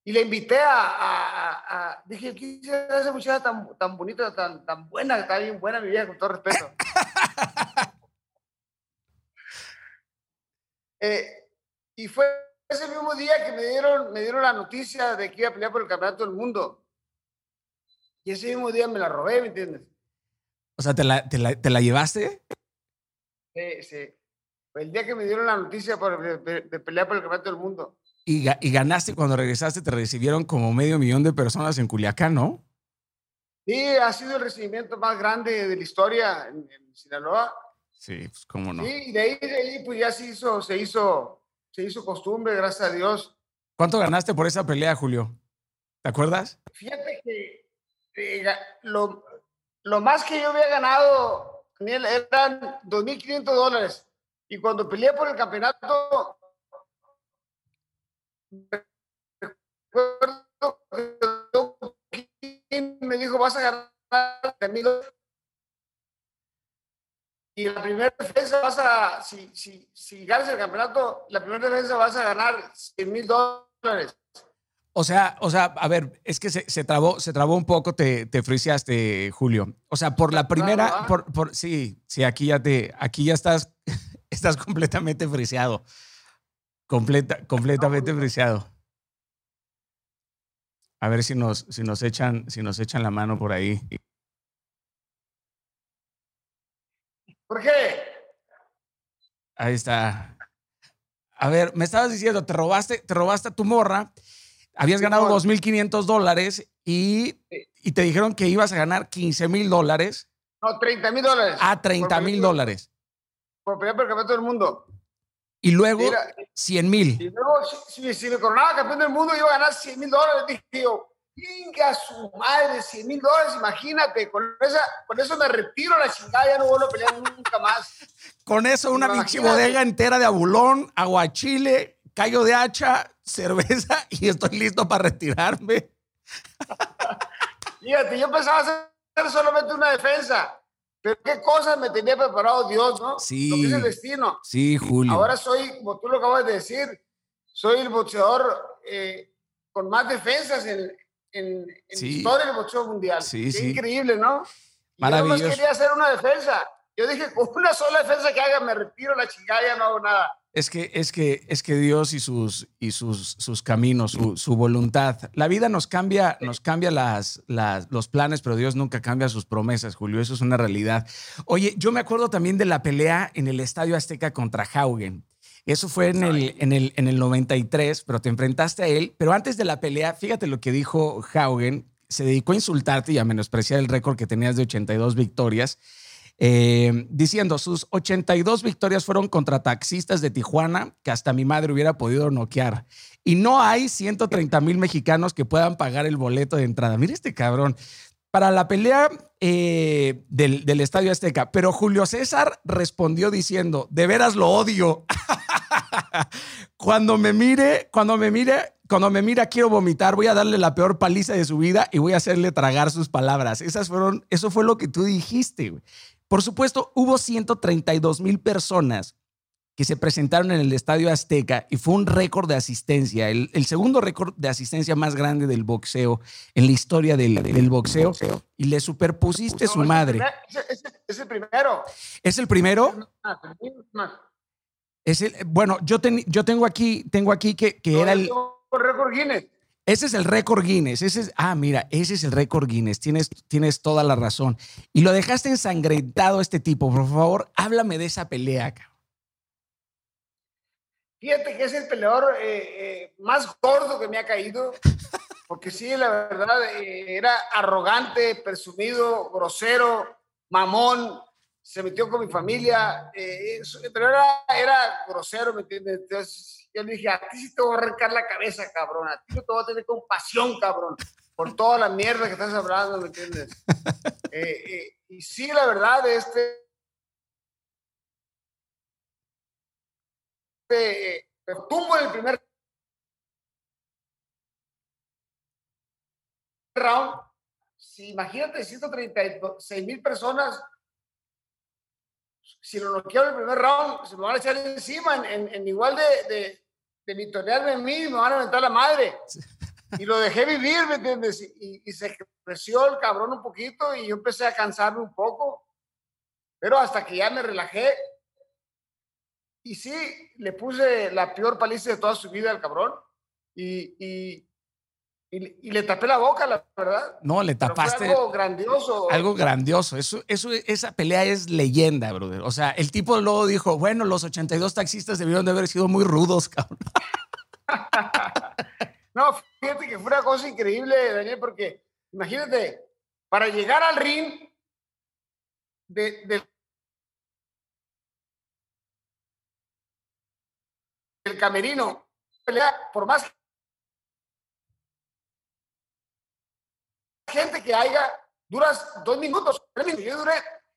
y le invité a, a- a- a- dije, ¿qué es esa muchacha tan, tan bonita, tan, tan buena, está bien buena mi vieja, con todo respeto? Eh, y fue ese mismo día que me dieron, me dieron la noticia de que iba a pelear por el campeonato del mundo. Y ese mismo día me la robé, ¿me entiendes?
O sea, ¿te la, te la, te la llevaste?
Sí, sí. Fue el día que me dieron la noticia por- de, de- de pelear por el campeonato del mundo.
Y, ga- y ganaste cuando regresaste, te recibieron como medio millón de personas en Culiacán, ¿no?
Sí, ha sido el recibimiento más grande de la historia en, en Sinaloa.
Sí, pues cómo no.
Sí, y de ahí, de ahí, pues ya se hizo, se hizo, se hizo costumbre, gracias a Dios.
¿Cuánto ganaste por esa pelea, Julio? ¿Te acuerdas?
Fíjate que eh, lo, lo más que yo había ganado, Daniel, eran 2.500 dólares. Y cuando peleé por el campeonato, recuerdo que me dijo, vas a ganar 3,000 dólares. Y la primera defensa vas a, si, si, si ganas el campeonato, la primera defensa vas a ganar 100 mil dólares.
O sea, o sea, a ver, es que se, se trabó, se trabó un poco, te, te friseaste, Julio. O sea, por la primera, por, por, sí, sí, aquí ya te, aquí ya estás, estás completamente friseado. Completa, completamente friseado. A ver si nos, si nos echan, si nos echan la mano por ahí.
¿Por qué?
Ahí está. A ver, me estabas diciendo, te robaste, te robaste a tu morra, habías ganado
Simón.
2.500 dólares y,
Sí.
y te dijeron que ibas a ganar 15 mil dólares
No, 30 mil dólares.
a 30 mil dólares.
Por el campeonato del mundo.
Y luego
Mira,
100 mil.
y luego, si, me coronaba campeón del mundo, iba a ganar 100 mil dólares. Dije yo, Venga su madre, 100 mil dólares, imagínate, con, esa, con eso me retiro la chingada, ya no vuelvo a pelear nunca más.
Con eso una pinche bodega entera de abulón, aguachile, callo de hacha, cerveza y estoy listo para retirarme.
Fíjate, yo pensaba hacer solamente una defensa, pero qué cosas me tenía preparado Dios, ¿no?
Sí.
Lo que es el destino.
Sí, Julio.
Ahora soy, como tú lo acabas de decir, soy el boxeador eh, con más defensas en, en, en historia del boxeo mundial.
Sí,
Qué increíble, ¿no?
Maravilloso.
Yo quería hacer una defensa. Yo dije, con una sola defensa que haga, me retiro la chingada, ya no hago nada.
Es que, es que, es que Dios y sus, y sus, sus caminos, su, su, voluntad. La vida nos cambia, nos cambia las, las, los planes, pero Dios nunca cambia sus promesas, Julio. Eso es una realidad. Oye, yo me acuerdo también de la pelea en el Estadio Azteca contra Haugen. Eso fue en el, en, el, en el 93, pero te enfrentaste a él. Pero antes de la pelea, fíjate lo que dijo Haugen. Se dedicó a insultarte y a menospreciar el récord que tenías de 82 victorias. Eh, diciendo, sus 82 victorias fueron contra taxistas de Tijuana que hasta mi madre hubiera podido noquear. Y no hay 130 mil mexicanos que puedan pagar el boleto de entrada. Mira este cabrón. Para la pelea eh, del, Estadio Azteca. Pero Julio César respondió diciendo, de veras lo odio. cuando me mire, cuando me mire, cuando me mira quiero vomitar, voy a darle la peor paliza de su vida y voy a hacerle tragar sus palabras. Esas fueron, eso fue lo que tú dijiste. Güey. Por supuesto, hubo 132 mil personas que se presentaron en el Estadio Azteca y fue un récord de asistencia, el, el segundo récord de asistencia más grande del boxeo en la historia del, del boxeo, y le superpusiste
No,
su
es el
madre.
primer- Es, es- es el primero.
¿Es el primero?
Ah.
Es el, bueno, yo, ten- yo tengo aquí, tengo aquí que, que
No,
era el,
récord Guinness.
Ese es el récord Guinness. Ese es, ah, mira, ese es el récord Guinness. Tienes, tienes toda la razón. Y lo dejaste ensangrentado a este tipo. Por favor, háblame de esa pelea. cabrón.
Fíjate que es el peleador eh, eh, más gordo que me ha caído, porque sí, la verdad, eh, era arrogante, presumido, grosero, mamón, se metió con mi familia, eh, pero era, era grosero, ¿me entiendes? Entonces yo le dije, a ti sí te voy a arrancar la cabeza, cabrón, a ti no te voy a tener compasión, cabrón, por toda la mierda que estás hablando, ¿me entiendes? Eh, eh, y sí, la verdad, este... eh, me tumbo en el primer round. Si imagínate 136 mil personas, si lo noqueo en el primer round, se me van a echar encima en, en- en igual de, de, de vitorearme en mí, me van a aventar la madre. Y lo dejé vivir, ¿me entiendes? Y, y se creció el cabrón un poquito y yo empecé a cansarme un poco. Pero hasta que ya me relajé, y sí, le puse la peor paliza de toda su vida al cabrón. Y, y, y- y le tapé la boca, la verdad.
No, le
Pero fue
tapaste
algo grandioso.
algo grandioso. Eso, eso, esa pelea es leyenda, brother. O sea, el tipo luego dijo, bueno, los 82 taxistas debieron de haber sido muy rudos, cabrón.
No, fíjate que fue una cosa increíble, Daniel, porque imagínate, para llegar al ring de, de- del camerino, pelea, por más gente que haya, duras dos minutos, tres minutos. Yo duré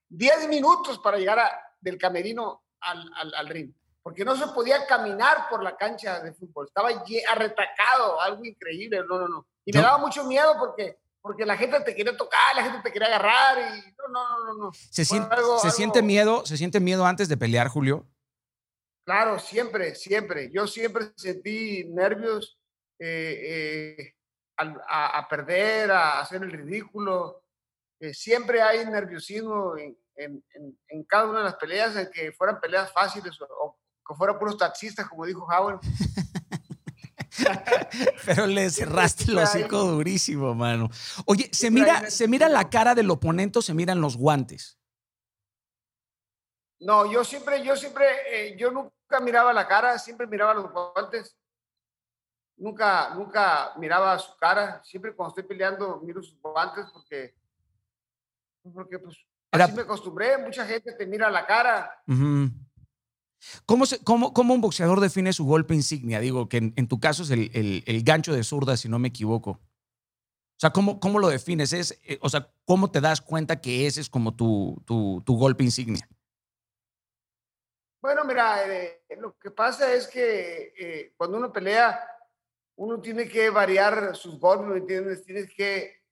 diez minutos para llegar a- del camerino al, al, al ring, porque no se podía caminar por la cancha de fútbol, estaba arretacado, algo increíble, no, no, no. Y me
No.
daba mucho miedo porque, porque la gente te quería tocar, la gente te quería agarrar y no, no, no, no. no.
¿Se,
Fue
sien-
algo-
¿se
algo-
siente miedo? ¿Se siente miedo antes de pelear, Julio?
Claro, siempre, siempre. Yo siempre sentí nervios eh, eh, a, a perder, a hacer el ridículo. Eh, siempre hay nerviosismo en, en- en- en cada una de las peleas, en que fueran peleas fáciles o, o que fueran puros taxistas, como dijo Howard.
Pero le cerraste el hocico durísimo, mano. Oye, ¿se mira, ¿se mira la cara del oponente o se miran los guantes?
No, yo siempre, yo siempre, eh, yo nunca miraba la cara, siempre miraba los guantes. Nunca, nunca miraba su cara. Siempre cuando estoy peleando miro sus guantes porque, porque pues
Era-
así me acostumbré. Mucha gente te mira la cara.
Ujú. ¿Cómo, se- cómo- cómo un boxeador define su golpe insignia? Digo que en, en tu caso es el, el- el gancho de zurda, si no me equivoco. O sea, ¿cómo, cómo lo defines? Es, eh, o sea, ¿cómo te das cuenta que ese es como tu, tu, tu golpe insignia?
Bueno, mira, eh, lo que pasa es que eh, cuando uno pelea, uno tiene que variar sus golpes, ¿me entiendes? Tienes que,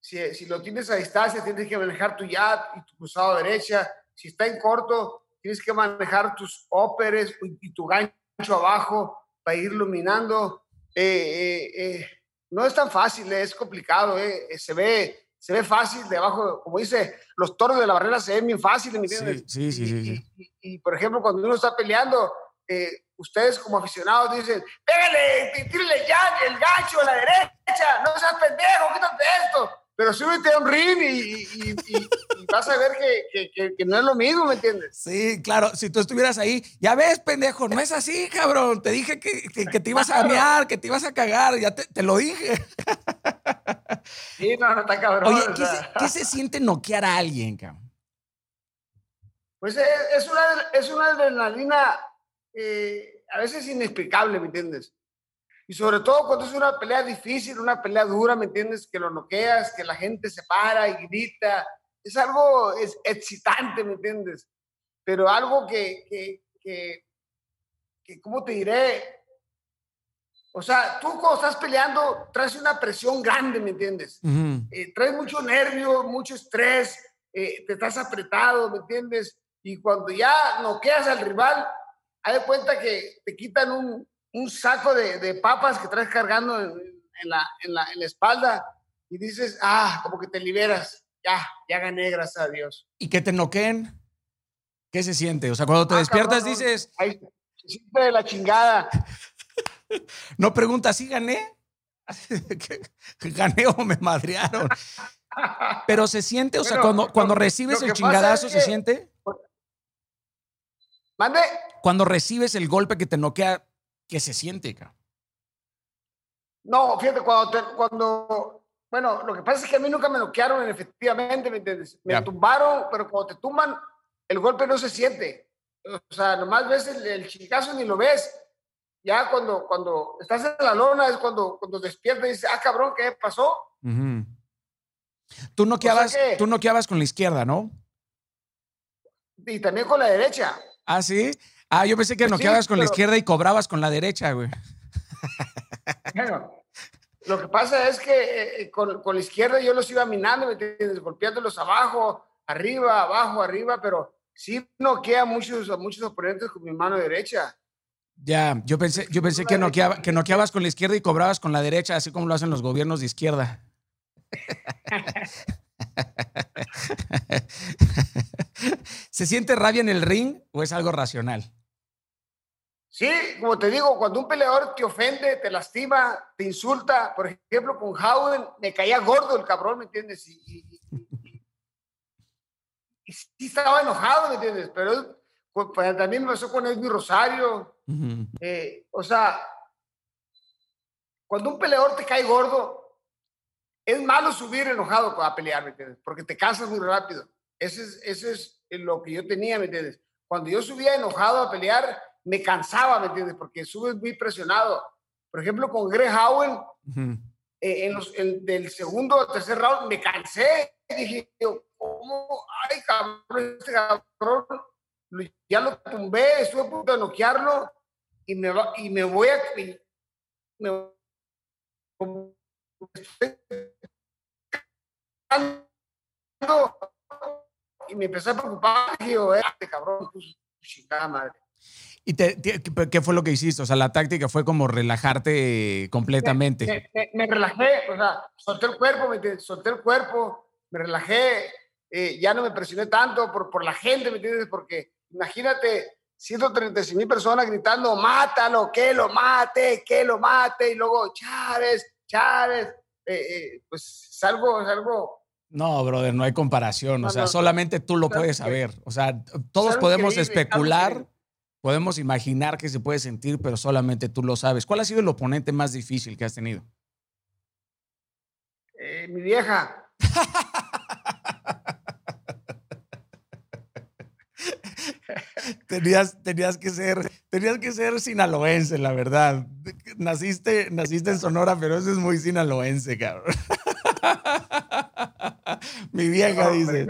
si, si lo tienes a distancia, tienes que manejar tu jab y tu cruzado derecha. Si está en corto, tienes que manejar tus óperes y tu gancho abajo para ir iluminando. Eh, no es tan fácil, es complicado, se ve se ve fácil debajo, como dice, los toros de la barrera se ven bien fáciles, ¿me entiendes?
Sí, sí, sí.
Y, por ejemplo, cuando uno está peleando, eh, ustedes como aficionados dicen, pégale, tírale ya el gancho a la derecha, no seas pendejo, quítate esto. Pero súbete a un ring y, vas a ver que, que, no es lo mismo, ¿me entiendes?
Sí, claro. Si tú estuvieras ahí, ya ves, pendejo, no es así, cabrón. Te dije que, que te ibas a mear, que te ibas a cagar, ya te, te lo dije.
Sí, no, no está cabrón.
Oye, ¿qué, se, siente noquear a alguien, cabrón?
Pues es, una, es una adrenalina eh, a veces inexplicable, ¿me entiendes? Y sobre todo cuando es una pelea difícil, una pelea dura, ¿me entiendes? Que lo noqueas, que la gente se para y grita. Es algo es excitante, ¿me entiendes? Pero algo que, que, que, que ¿cómo te diré? O sea, tú cuando estás peleando traes una presión grande, ¿me entiendes? Eh, traes mucho nervio, mucho estrés, eh, te estás apretado, ¿me entiendes? Y cuando ya noqueas al rival, hay de cuenta que te quitan un, un saco de, de, papas que traes cargando en, en, la, en, la, en, la, espalda y dices, ah, como que te liberas. Ya, ya gané, gracias a Dios.
¿Y que te noqueen? ¿Qué se siente? O sea, cuando te ah, despiertas dices...
Ahí, se siente de la chingada.
No pregunta si gané. gané o me madrearon. Pero se siente, o sea, cuando, cuando recibes el chingadazo, ¿se siente?
¿Mande?
Cuando recibes el golpe que te noquea, ¿qué se siente, cabrón?
No, fíjate, cuando, cuando, bueno, lo que pasa es que a mí nunca me noquearon, efectivamente, ¿me entiendes? Me tumbaron, pero cuando te tumban, el golpe no se siente. O sea, nomás ves el, el chingazo ni lo ves ya cuando, cuando estás en la lona es cuando, cuando despiertas y dices, ah, cabrón, ¿qué pasó?
Tú noqueabas, tú noqueabas con la izquierda, ¿no?
Y también con la derecha.
Ah, sí. Ah, yo pensé que pues noqueabas con la izquierda y cobrabas con la derecha, güey.
Bueno, lo que pasa es que eh, eh, con, con, la izquierda yo los iba minando, ¿me entiendes? Golpeándolos abajo, arriba, abajo, arriba, pero sí noquea a muchos, a muchos oponentes con mi mano derecha.
Ya, yo pensé, yo pensé que, noqueaba, que noqueabas con la izquierda y cobrabas con la derecha, así como lo hacen los gobiernos de izquierda. ¿Se siente rabia en el ring o es algo racional?
Sí, como te digo, cuando un peleador te ofende, te lastima, te insulta, por ejemplo, con Howden me caía gordo el cabrón, ¿me entiendes? Y, y sí estaba enojado, ¿me entiendes? Pero pues, pues, también me pasó con Edwin Rosario. Eh, o sea, cuando un peleador te cae gordo, es malo subir enojado a pelear, ¿me entiendes? Porque te cansas muy rápido. Ese es, ese es lo que yo tenía, ¿me entiendes? Cuando yo subía enojado a pelear, me cansaba, ¿me entiendes? Porque subes muy presionado. Por ejemplo, con Greg Howell, eh, en los, del segundo o tercer round, me cansé. Dije, ¿cómo? Ay, cabrón, este cabrón ya lo tumbé, estuve a punto de noquearlo y me, y me voy a... Me, y me empecé a preocupar, dije, este cabrón, chingada madre.
¿Y te, qué fue lo que hiciste? O sea, la táctica fue como relajarte completamente.
Me, relajé, o sea, solté el cuerpo, me, solté el cuerpo, me relajé, eh, ya no me presioné tanto por, por la gente, ¿me entiendes? Porque Imagínate 136 mil personas gritando, mátalo, que lo mate, que lo mate, y luego Chávez, Chávez. Eh, eh, pues es algo, es algo.
No, brother, no hay comparación. o sea, solamente tú lo puedes saber. O sea, todos podemos especular, podemos imaginar que se puede sentir, pero solamente tú lo sabes. ¿Cuál ha sido el oponente más difícil que has tenido?
Eh, mi vieja.
tenías, tenías, que ser, tenías que ser sinaloense, la verdad. Naciste, naciste en Sonora, pero eso es muy sinaloense, cabrón. Mi vieja dice.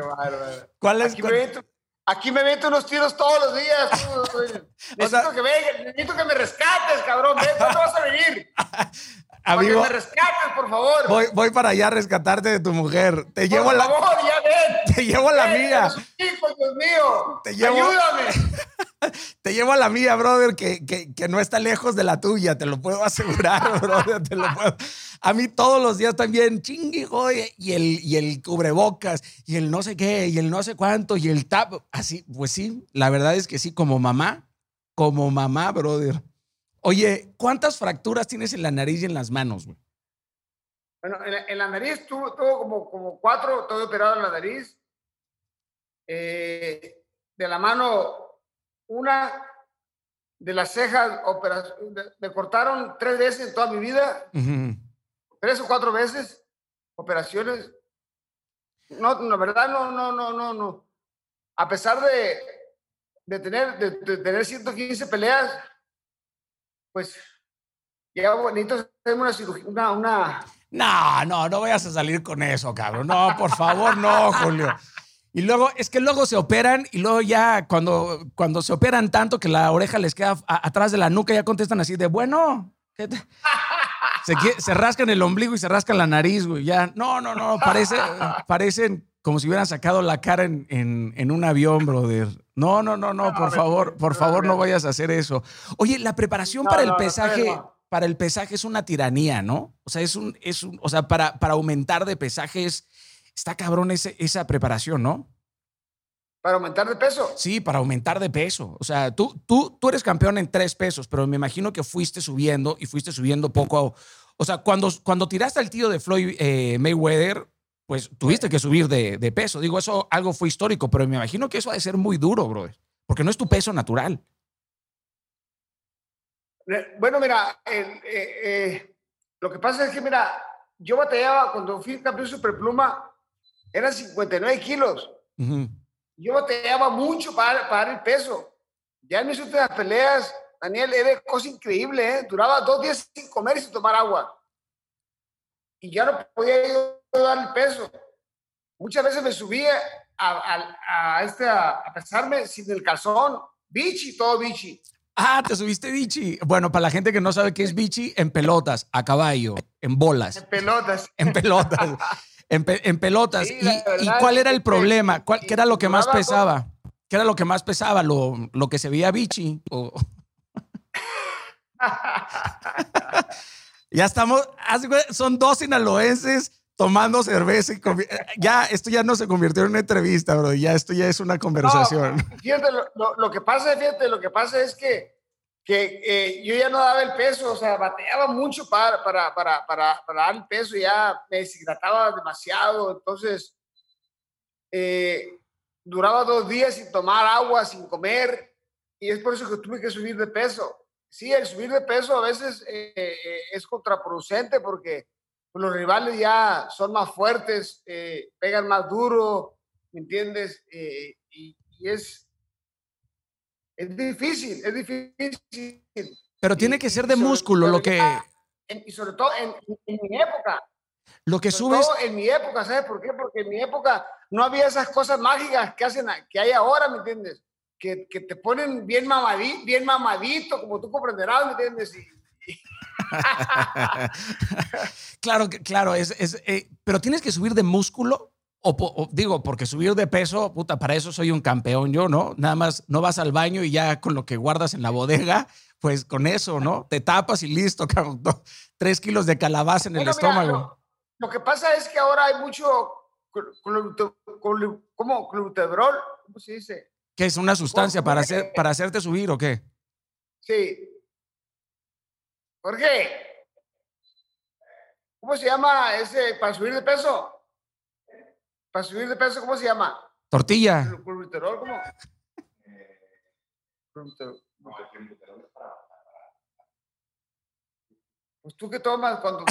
¿Cuál es? Aquí me, meto, aquí me meto unos tiros todos los días. necesito, que venga, necesito que me rescates, cabrón. Ven, ¿cuándo vas a venir? Amigo, que me rescates, por favor.
Voy, voy para allá a rescatarte de tu mujer. Te llevo
por
la.
favor, ya ven.
Te llevo a la mía.
Hijo, Dios mío. Te llevo, Ayúdame.
te llevo a la mía, brother, que, que, que, no está lejos de la tuya. Te lo puedo asegurar, brother. Te lo puedo. A mí todos los días también, chingui, y el, y el cubrebocas, y el no sé qué, y el no sé cuánto, y el tap. Así, pues sí, la verdad es que sí, como mamá, como mamá, brother. Oye, ¿cuántas fracturas tienes en la nariz y en las manos, güey?
Bueno, en la, nariz tuvo, como, como cuatro, todo operado en la nariz. Eh, de la mano, una. De las cejas, me cortaron tres veces en toda mi vida. Tres o cuatro veces. Operaciones. No, la verdad, no, no, no, no, no. A pesar de, de tener, de tener 115 peleas, pues ya bonito hacer una cirugía, una, una...
No, no, no vayas a salir con eso, cabrón. No, por favor, no, Julio. Y luego, es que luego se operan y luego ya cuando, cuando se operan tanto que la oreja les queda atrás de la nuca, ya contestan así de, bueno, se, se, rascan el ombligo y se rascan la nariz, güey. Ya, no, no, no, parece, parecen como si hubieran sacado la cara en, en, un avión, brother. No, no, no, no, por favor, por favor, no vayas a hacer eso. Oye, la preparación para el pesaje, para el pesaje es una tiranía, ¿no? O sea, es un, es un, o sea, para, para aumentar de pesajes, está cabrón ese, esa preparación, ¿no?
¿Para aumentar de peso?
Sí, para aumentar de peso. O sea, tú, tú, tú eres campeón en tres pesos, pero me imagino que fuiste subiendo y fuiste subiendo poco a... O sea, cuando, cuando tiraste al tío de Floyd eh, Mayweather, pues tuviste que subir de, de, peso. Digo, eso algo fue histórico, pero me imagino que eso ha de ser muy duro, brother, porque no es tu peso natural.
Bueno, mira, eh, eh, lo que pasa es que, mira, yo batallaba cuando fui campeón superpluma, eran 59 kilos. Yo batallaba mucho para, para el peso. Ya en mis últimas peleas, Daniel, era cosa increíble, ¿eh? Duraba dos días sin comer y sin tomar agua. Y ya no podía ir dar el peso. Muchas veces me subía a, a, este, a, pesarme sin el calzón, bichi, todo bichi.
Ah, te subiste bichi. Bueno, para la gente que no sabe qué es bichi, en pelotas, a caballo, en bolas.
En pelotas.
En pelotas. en, pelotas. ¿Y, cuál era el problema? ¿Cuál, ¿Qué era lo que más pesaba? ¿Qué era lo que más pesaba? ¿Lo, lo que se veía bichi? ya estamos, son dos sinaloenses tomando cerveza y ya esto ya no se convirtió en una entrevista, bro, ya esto ya es una conversación.
fíjate, lo, que pasa, fíjate, lo que pasa es que, que eh, yo ya no daba el peso, o sea, bateaba mucho para, para, para, para, para dar el peso, ya me deshidrataba demasiado, entonces eh, duraba dos días sin tomar agua, sin comer, y es por eso que tuve que subir de peso. Sí, el subir de peso a veces eh, es contraproducente porque los rivales ya son más fuertes, eh, pegan más duro, ¿me entiendes? Eh, y, es, es difícil, es difícil.
Pero tiene que ser de músculo lo que...
y sobre todo en, mi época.
Lo que subes...
en mi época, ¿sabes por qué? Porque en mi época no había esas cosas mágicas que, hacen, que hay ahora, ¿me entiendes? Que, que te ponen bien mamadito, bien mamadito, como tú comprenderás, ¿me entiendes? Y,
claro, claro, es, es eh, pero tienes que subir de músculo. O, digo, porque subir de peso, puta, para eso soy un campeón yo, ¿no? Nada más no vas al baño y ya con lo que guardas en la bodega, pues con eso, ¿no? Te tapas y listo, cabrón. Tres kilos de calabaza en el estómago.
lo, que pasa es que ahora hay mucho, ¿cómo? Glutebrol, ¿cómo se dice?
¿Qué es una sustancia para, hacer, para hacerte subir o qué?
Sí, Jorge, ¿cómo se llama ese para subir de peso? Para subir de peso, ¿cómo se llama?
Tortilla.
¿Cómo? Pues tú qué tomas cuando.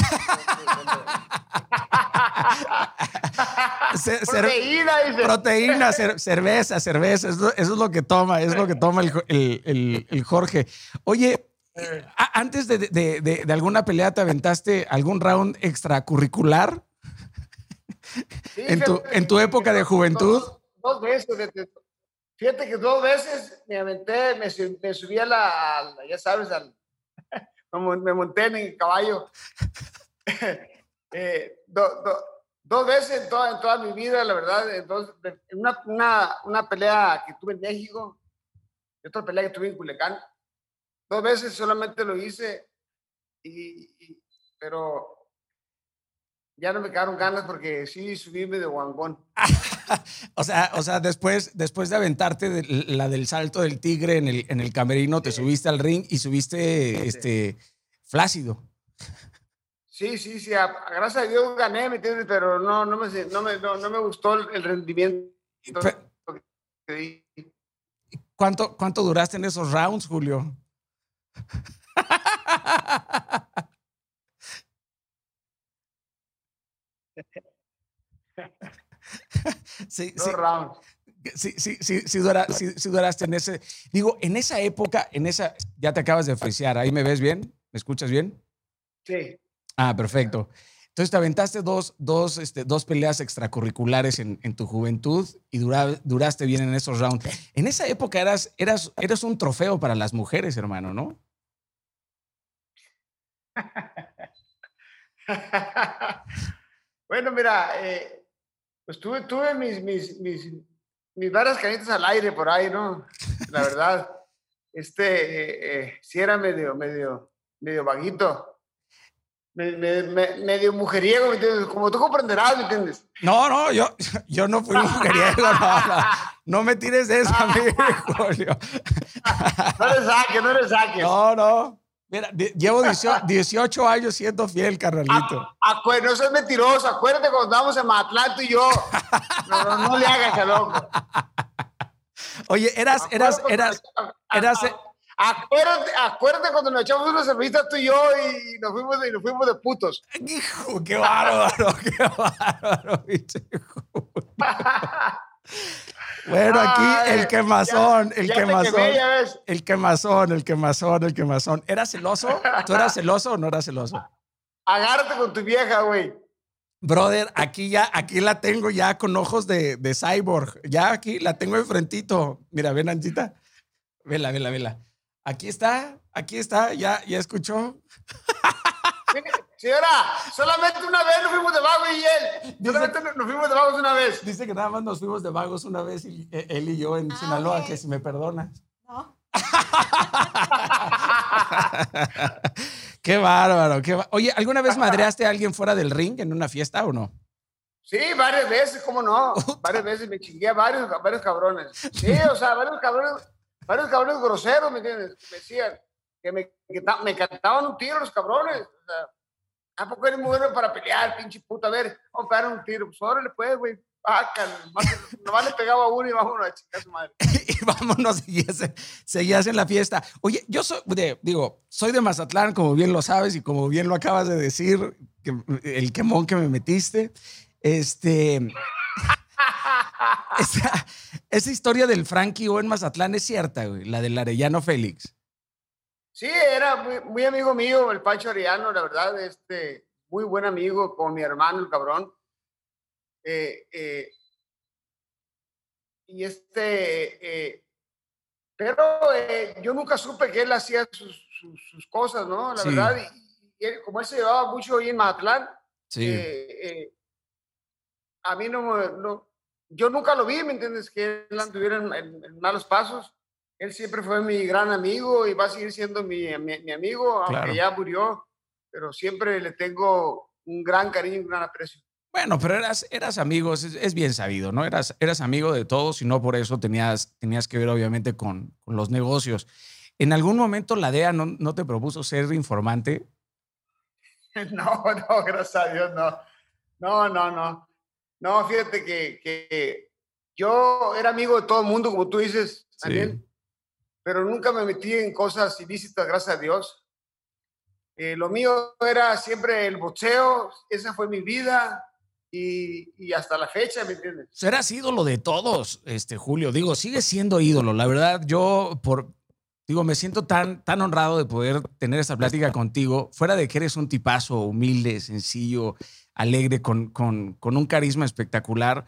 proteína, dice. Proteína, cerveza, cerveza. Eso, es lo que toma, es lo que toma el, el, el Jorge. Oye, eh, antes de, de, de, alguna pelea, ¿te aventaste algún round extracurricular? En, tu, en tu época de juventud.
Dos, veces. Fíjate que dos veces me aventé, me, me subí a la, ya sabes, al, me monté en el caballo. eh, dos veces en toda, en toda mi vida, la verdad. Entonces, una, una, una pelea que tuve en México y otra pelea que tuve en Culiacán. Dos veces solamente lo hice, y, pero ya no me quedaron ganas porque sí subí de guangón.
o sea, o sea después, después de aventarte la del salto del tigre en el, en el camerino, te subiste al ring y subiste este, flácido.
Sí, sí, sí. gracias a Dios gané, ¿me entiendes? Pero no, no, me, no, me, no, me gustó el, rendimiento.
¿Cuánto, ¿Cuánto duraste en esos rounds, Julio? sí, sí. rounds. Sí, sí, sí, sí, duraste en ese. Digo, en esa época, en esa. Ya te acabas de oficiar, ¿ahí me ves bien? ¿Me escuchas bien?
Sí.
Ah, perfecto. Entonces te aventaste dos, dos, este, dos peleas extracurriculares en, en tu juventud y duraste bien en esos rounds. En esa época eras, eras, eras un trofeo para las mujeres, hermano, ¿no?
bueno, mira, eh, pues tuve, tuve mis, mis, mis, mis, varias canitas al aire por ahí, ¿no? La verdad, este, eh, eh, sí era medio, medio, medio vaguito medio mujeriego, ¿me entiendes? Como tú comprenderás, ¿me entiendes?
No, no, yo, yo no fui mujeriego, no, no, me tires de eso, amigo, Julio.
No le saques, no le saques.
No, no. Mira, llevo 18, años siendo fiel, carnalito.
no seas mentiroso. Acuérdate cuando estábamos en Matlán, tú y yo. No, no, no le hagas, loco.
Oye, eras, eras, eras, eras,
Acuérdate, acuérdate cuando nos echamos una cerveza tú y yo y nos fuimos de, nos fuimos de putos.
Hijo, qué bárbaro, qué bárbaro, Bueno, aquí el quemazón, el quemazón, el quemazón, el quemazón, el quemazón. ¿Eras celoso? ¿Tú eras celoso o no eras celoso?
Agárrate con tu vieja, güey.
Brother, aquí ya, aquí la tengo ya con ojos de, de cyborg. Ya aquí la tengo enfrentito. Mira, ven, Anchita. Vela, vela, vela. Aquí está, aquí está, ya, ya escuchó.
Señora, solamente una vez nos fuimos de vagos y él. Solamente nos fuimos de vagos una vez.
Dice que nada más nos fuimos de vagos una vez y, e, él y yo en ah, Sinaloa, que si me perdonas. No. qué bárbaro. Qué Oye, ¿alguna vez madreaste a alguien fuera del ring en una fiesta o no?
Sí, varias veces, ¿cómo no? Varias veces me chingué a varios, varios cabrones. Sí, o sea, varios cabrones varios cabrones groseros, ¿me entiendes? Me decían que me, me cantaban un tiro los cabrones. O sea, ¿a poco eres muy bueno para pelear, pinche puta? A ver, vamos a pegar un tiro. Pues órale, pues, güey. Nomás le pegaba a uno y vámonos a chingar su madre.
y vámonos, seguías, en la fiesta. Oye, yo soy, digo, soy de Mazatlán, como bien lo sabes y como bien lo acabas de decir, que, el quemón que me metiste. Este. esa, historia del Frankie o en Mazatlán es cierta, güey, la del Arellano Félix.
Sí, era muy, amigo mío, el Pancho Arellano, la verdad, este, muy buen amigo con mi hermano, el cabrón. Eh, eh, y este, eh, pero yo nunca supe que él hacía sus, cosas, ¿no? La verdad, y, como él se llevaba mucho ahí en Mazatlán, a mí no, no, yo nunca lo vi, ¿me entiendes? Que él anduviera en, malos pasos. Él siempre fue mi gran amigo y va a seguir siendo mi, mi, amigo, aunque ya murió, pero siempre le tengo un gran cariño y un gran aprecio.
Bueno, pero eras, eras amigos, es, bien sabido, ¿no? Eras, eras amigo de todos y no por eso tenías, tenías que ver, obviamente, con, con los negocios. ¿En algún momento la DEA no, no, te propuso ser informante?
No, no, gracias a Dios, no. No, no, no. No, fíjate que, yo era amigo de todo el mundo, como tú dices, también, pero nunca me metí en cosas ilícitas, gracias a Dios. Eh, lo mío era siempre el boxeo, esa fue mi vida y, hasta la fecha, ¿me entiendes?
Serás ídolo de todos, este Julio. Digo, sigue siendo ídolo. La verdad, yo por, digo, me siento tan, tan honrado de poder tener esta plática contigo, fuera de que eres un tipazo humilde, sencillo, alegre, con, con, con un carisma espectacular.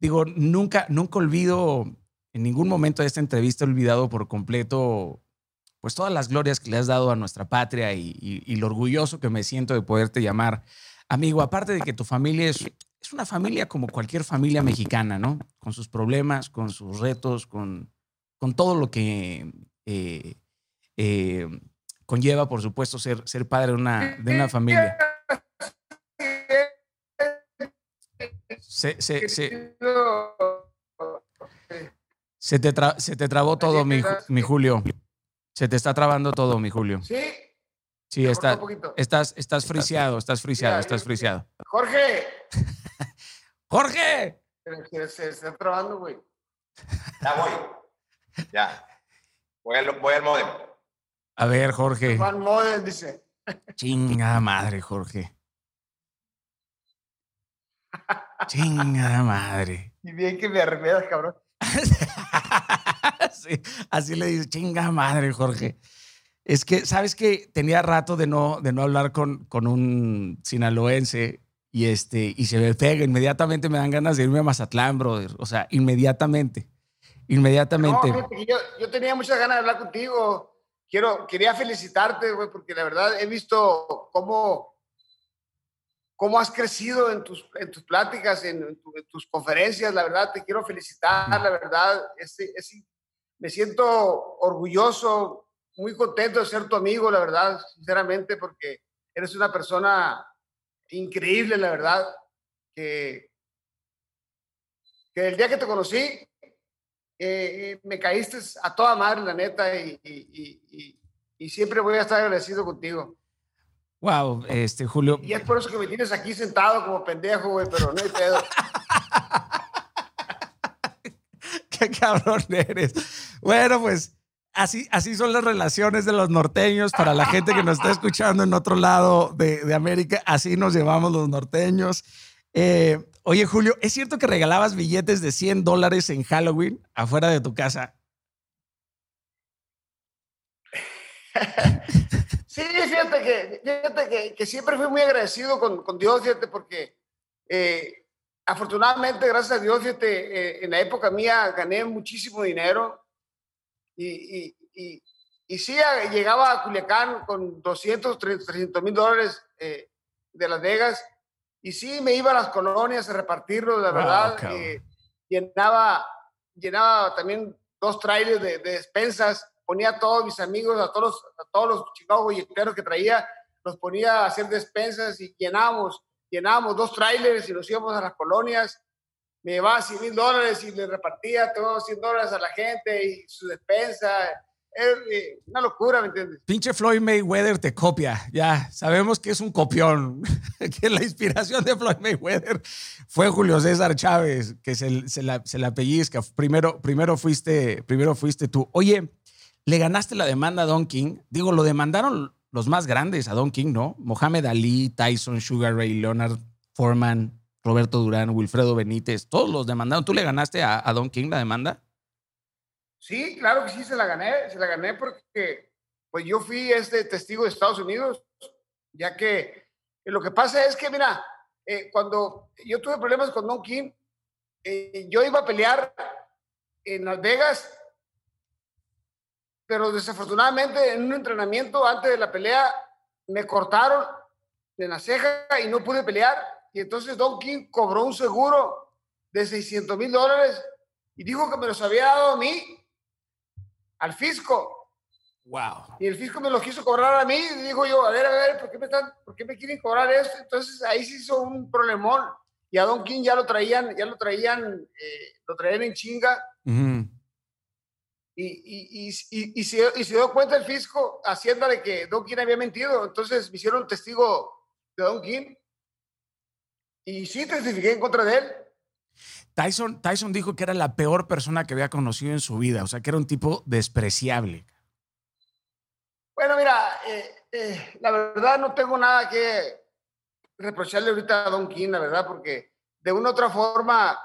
Digo, nunca, nunca olvido, en ningún momento de esta entrevista he olvidado por completo pues todas las glorias que le has dado a nuestra patria y, lo orgulloso que me siento de poderte llamar amigo. Aparte de que tu familia es, es una familia como cualquier familia mexicana, ¿no? Con sus problemas, con sus retos, con, con todo lo que eh, eh, conlleva, por supuesto, ser, ser padre de una, de una familia. Se, se, se, se, te, se te trabó todo, mi, mi Julio. Se te está trabando todo, mi Julio.
Sí.
Sí, está, estás, estás friseado, estás friseado, estás friseado.
Jorge.
Jorge.
Se, está trabando, güey.
Ya voy. Ya. Voy al, voy al modem.
A ver, Jorge.
Juan modem, dice.
Chinga madre, Jorge. Chinga madre.
Y bien que me arremedas, cabrón.
así le dice, chinga madre, Jorge. Es que, ¿sabes que Tenía rato de no, de no hablar con, con un sinaloense y, este, y se me pega. Inmediatamente me dan ganas de irme a Mazatlán, brother. O sea, inmediatamente. Inmediatamente.
yo, yo, tenía muchas ganas de hablar contigo. Quiero, quería felicitarte, güey, porque la verdad he visto cómo, cómo has crecido en tus, en tus pláticas, en, tus conferencias. La verdad, te quiero felicitar. La verdad, es, es, me siento orgulloso, muy contento de ser tu amigo, la verdad, sinceramente, porque eres una persona increíble, la verdad, que, que el día que te conocí, eh, eh, me caíste a toda madre, la neta, y, y, y, siempre voy a estar agradecido contigo.
Wow, este, Julio.
Y es por eso que me tienes aquí sentado como pendejo, güey, pero no hay pedo.
Cabrón eres. Bueno, pues así, así son las relaciones de los norteños. Para la gente que nos está escuchando en otro lado de, América, así nos llevamos los norteños. Eh, oye, Julio, ¿es cierto que regalabas billetes de 100 dólares en Halloween afuera de tu casa?
Sí, fíjate que, fíjate que, siempre fui muy agradecido con, con Dios, fíjate, porque eh, afortunadamente, gracias a Dios, fíjate, eh, en la época mía gané muchísimo dinero y, y, y, y sí llegaba a Culiacán con 200, 300 mil dólares eh, de Las Vegas y sí me iba a las colonias a repartirlo, la verdad. Eh, llenaba, llenaba también dos trailers de, despensas, ponía a todos mis amigos, a todos, a todos los Chicago que traía, los ponía a hacer despensas y llenábamos llenábamos dos trailers y nos íbamos a las colonias. Me llevaba 100 mil dólares y le repartía todos 100 dólares a la gente y su despensa. Es eh, una locura, ¿me entiendes?
Pinche Floyd Mayweather te copia, ya. Sabemos que es un copión. que la inspiración de Floyd Mayweather fue Julio César Chávez, que se, se, la, se la pellizca. Primero, primero, fuiste, primero fuiste tú. Oye, le ganaste la demanda a Don King. Digo, lo demandaron los más grandes a Don King, ¿no? Mohamed Ali, Tyson, Sugar Ray, Leonard Foreman, Roberto Durán, Wilfredo Benítez, todos los demandaron. ¿Tú le ganaste a, Don King la demanda?
Sí, claro que sí, se la gané. Se la gané porque pues yo fui este testigo de Estados Unidos, ya que lo que pasa es que, mira, eh, cuando yo tuve problemas con Don King, eh, yo iba a pelear en Las Vegas pero desafortunadamente en un entrenamiento antes de la pelea me cortaron en la ceja y no pude pelear. Y entonces Don King cobró un seguro de 600 mil dólares y dijo que me los había dado a mí, al fisco.
Wow.
Y el fisco me lo quiso cobrar a mí. Y digo yo, a ver, a ver, ¿por qué me, están, ¿por qué me quieren cobrar esto? Entonces ahí se hizo un problemón. Y a Don King ya lo traían, ya lo traían, eh, lo traían en chinga. Y, y, y, y, se, dio cuenta el fisco, Hacienda, de que Don King había mentido. Entonces me hicieron testigo de Don King. Y sí testifiqué en contra de él.
Tyson, Tyson dijo que era la peor persona que había conocido en su vida, o sea, que era un tipo despreciable.
Bueno, mira, eh, eh, la verdad no tengo nada que reprocharle ahorita a Don King, la verdad, porque de una u otra forma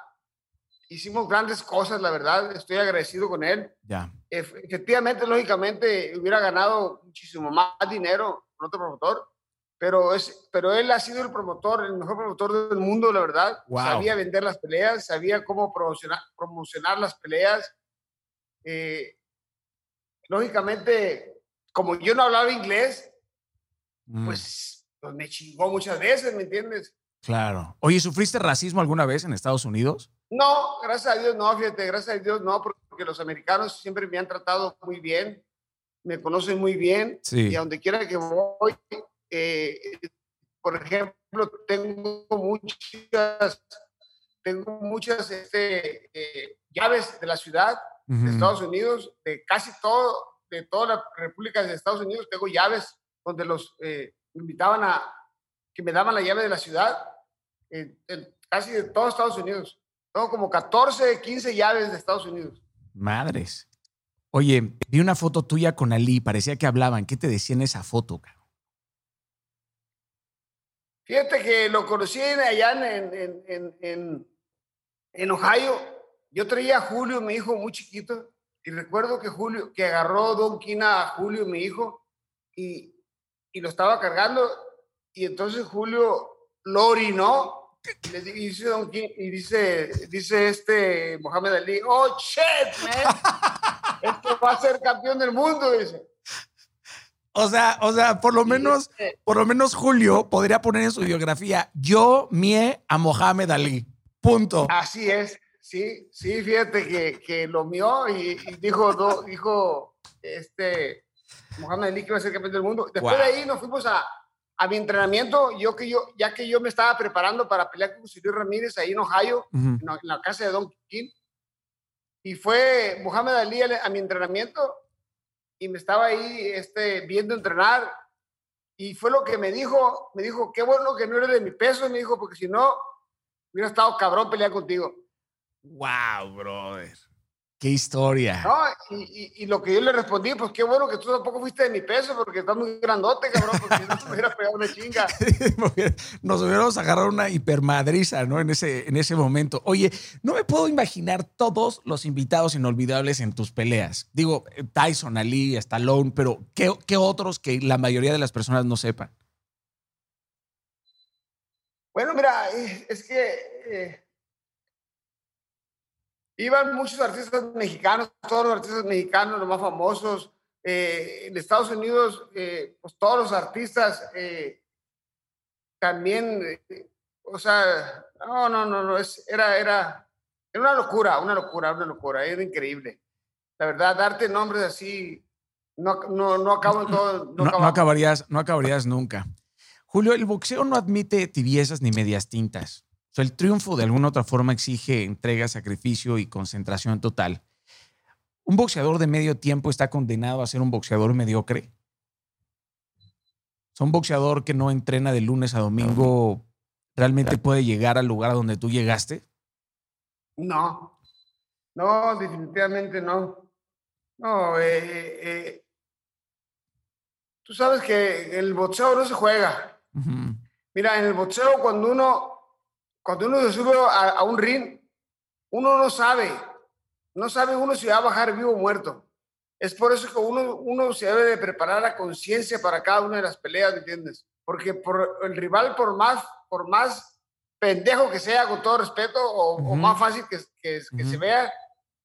hicimos grandes cosas, la verdad, estoy agradecido con él.
Ya.
Efectivamente, lógicamente, hubiera ganado muchísimo más dinero con otro promotor, pero, es, pero él ha sido el promotor, el mejor promotor del mundo, la verdad. Sabía vender las peleas, sabía cómo promocionar, promocionar las peleas. Eh, lógicamente, como yo no hablaba inglés, mm. pues, pues, me chingó muchas veces, ¿me entiendes?
Claro. Oye, ¿sufriste racismo alguna vez en Estados Unidos?
No, gracias a Dios no, fíjate, gracias a Dios no, porque los americanos siempre me han tratado muy bien, me conocen muy bien y a donde quiera que voy, eh, por ejemplo, tengo muchas, tengo muchas este, eh, llaves de la ciudad de Estados Unidos, de casi todo, de todas las repúblicas de Estados Unidos, tengo llaves donde los eh, invitaban a que me daban la llave de la ciudad, casi de todos Estados Unidos. Tengo como 14, 15 llaves de Estados Unidos.
Madres. Oye, vi una foto tuya con Ali, parecía que hablaban. ¿Qué te decía en esa foto?
Fíjate que lo conocí allá en, en, en, en, Ohio. Yo traía a Julio, mi hijo, muy chiquito, y recuerdo que Julio, que agarró Don Quina a Julio, mi hijo, y, y lo estaba cargando, y entonces Julio lo orinó, y, dice, y dice, dice este Mohamed Ali, oh, shit, man, esto va a ser campeón del mundo, dice.
O sea, o sea, por lo menos, por lo menos Julio podría poner en su biografía, yo mié a Mohamed Ali. Punto.
Así es. Sí, sí, fíjate que, que lo mió y, dijo, dijo este Mohamed Ali que iba a ser campeón del mundo. Después de ahí nos fuimos a, a mi entrenamiento, yo que yo, ya que yo me estaba preparando para pelear con Silvio Ramírez ahí en Ohio, en, la casa de Don King. Y fue Mohamed Ali a, a mi entrenamiento y me estaba ahí este, viendo entrenar y fue lo que me dijo, me dijo, qué bueno que no eres de mi peso, me dijo, porque si no, hubiera estado cabrón pelear contigo.
Wow, brother. Qué historia.
No, y, y, lo que yo le respondí, pues qué bueno que tú tampoco fuiste de mi peso, porque estás muy grandote, cabrón, porque si no te hubieras pegado una chinga.
Nos hubiéramos agarrado una hipermadriza, ¿no? En ese, en ese momento. Oye, no me puedo imaginar todos los invitados inolvidables en tus peleas. Digo, Tyson, Ali, Stallone, pero ¿qué, qué otros que la mayoría de las personas no sepan?
Bueno, mira, es que... Eh, Iban muchos artistas mexicanos, todos los artistas mexicanos, los más famosos. Eh, en Estados Unidos, eh, pues todos los artistas eh, también, o sea, no, no, no, no, es, era, era, era una locura, una locura, una locura, era increíble. La verdad, darte nombres así, no, no, no acabo todo.
No, no, acabarías, no acabarías nunca. Julio, el boxeo no admite tibiezas ni medias tintas el triunfo de alguna otra forma exige entrega, sacrificio y concentración total. ¿Un boxeador de medio tiempo está condenado a ser un boxeador mediocre? ¿Un boxeador que no entrena de lunes a domingo realmente puede llegar al lugar a donde tú llegaste?
No, no, definitivamente no. No, eh, eh, tú sabes que el boxeo no se juega. Mira, en el boxeo cuando uno cuando uno se sube a, un ring, uno no sabe, no sabe uno si va a bajar vivo o muerto. Es por eso que uno, uno se debe de preparar a conciencia para cada una de las peleas, ¿me entiendes? Porque por el rival, por más, por más pendejo que sea, con todo respeto, o, más fácil que, que, se vea,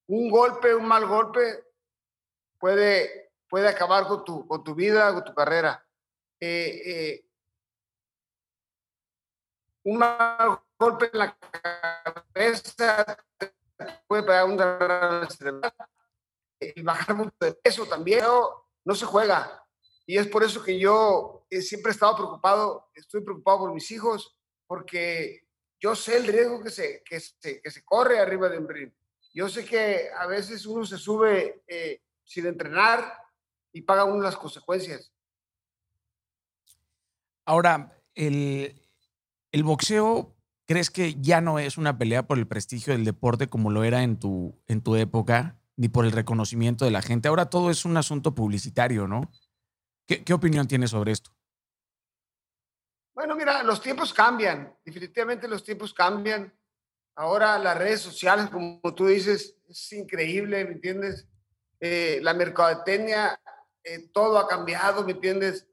un golpe, un mal golpe, puede, puede acabar con tu, con tu vida, con tu carrera. Eh, eh, un mal golpe en la cabeza puede pegar un y bajar mucho de peso también. No se juega. Y es por eso que yo eh, siempre he estado preocupado estoy preocupado por mis hijos porque yo sé el riesgo que se, que se, que se corre arriba de un ring. Yo sé que a veces uno se sube eh, sin entrenar y paga uno las consecuencias.
Ahora el, el boxeo ¿Crees que ya no es una pelea por el prestigio del deporte como lo era en tu, en tu época, ni por el reconocimiento de la gente? Ahora todo es un asunto publicitario, ¿no? ¿Qué, opinión tienes sobre esto?
Bueno, mira, los tiempos cambian, definitivamente los tiempos cambian. Ahora las redes sociales, como tú dices, es increíble, ¿me entiendes? Eh, la mercadotecnia, eh, todo ha cambiado, ¿me entiendes?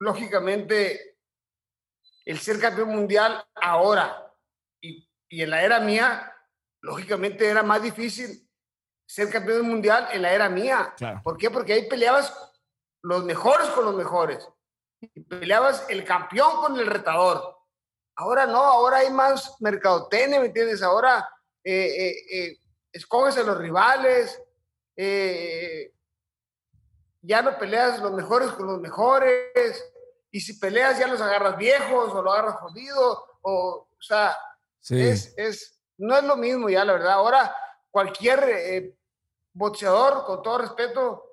lógicamente, el ser campeón mundial ahora y, y en la era mía, lógicamente era más difícil ser campeón mundial en la era mía. ¿Por qué? Porque ahí peleabas los mejores con los mejores. Y peleabas el campeón con el retador. Ahora no, ahora hay más mercadotecnia, ¿me entiendes? Ahora eh, eh, eh, escoges a los rivales, ya no peleas los mejores con los mejores, y si peleas ya los agarras viejos o lo agarras jodido, o, o sea, es, es, no es lo mismo ya, la verdad. Ahora cualquier boxeador, con todo respeto,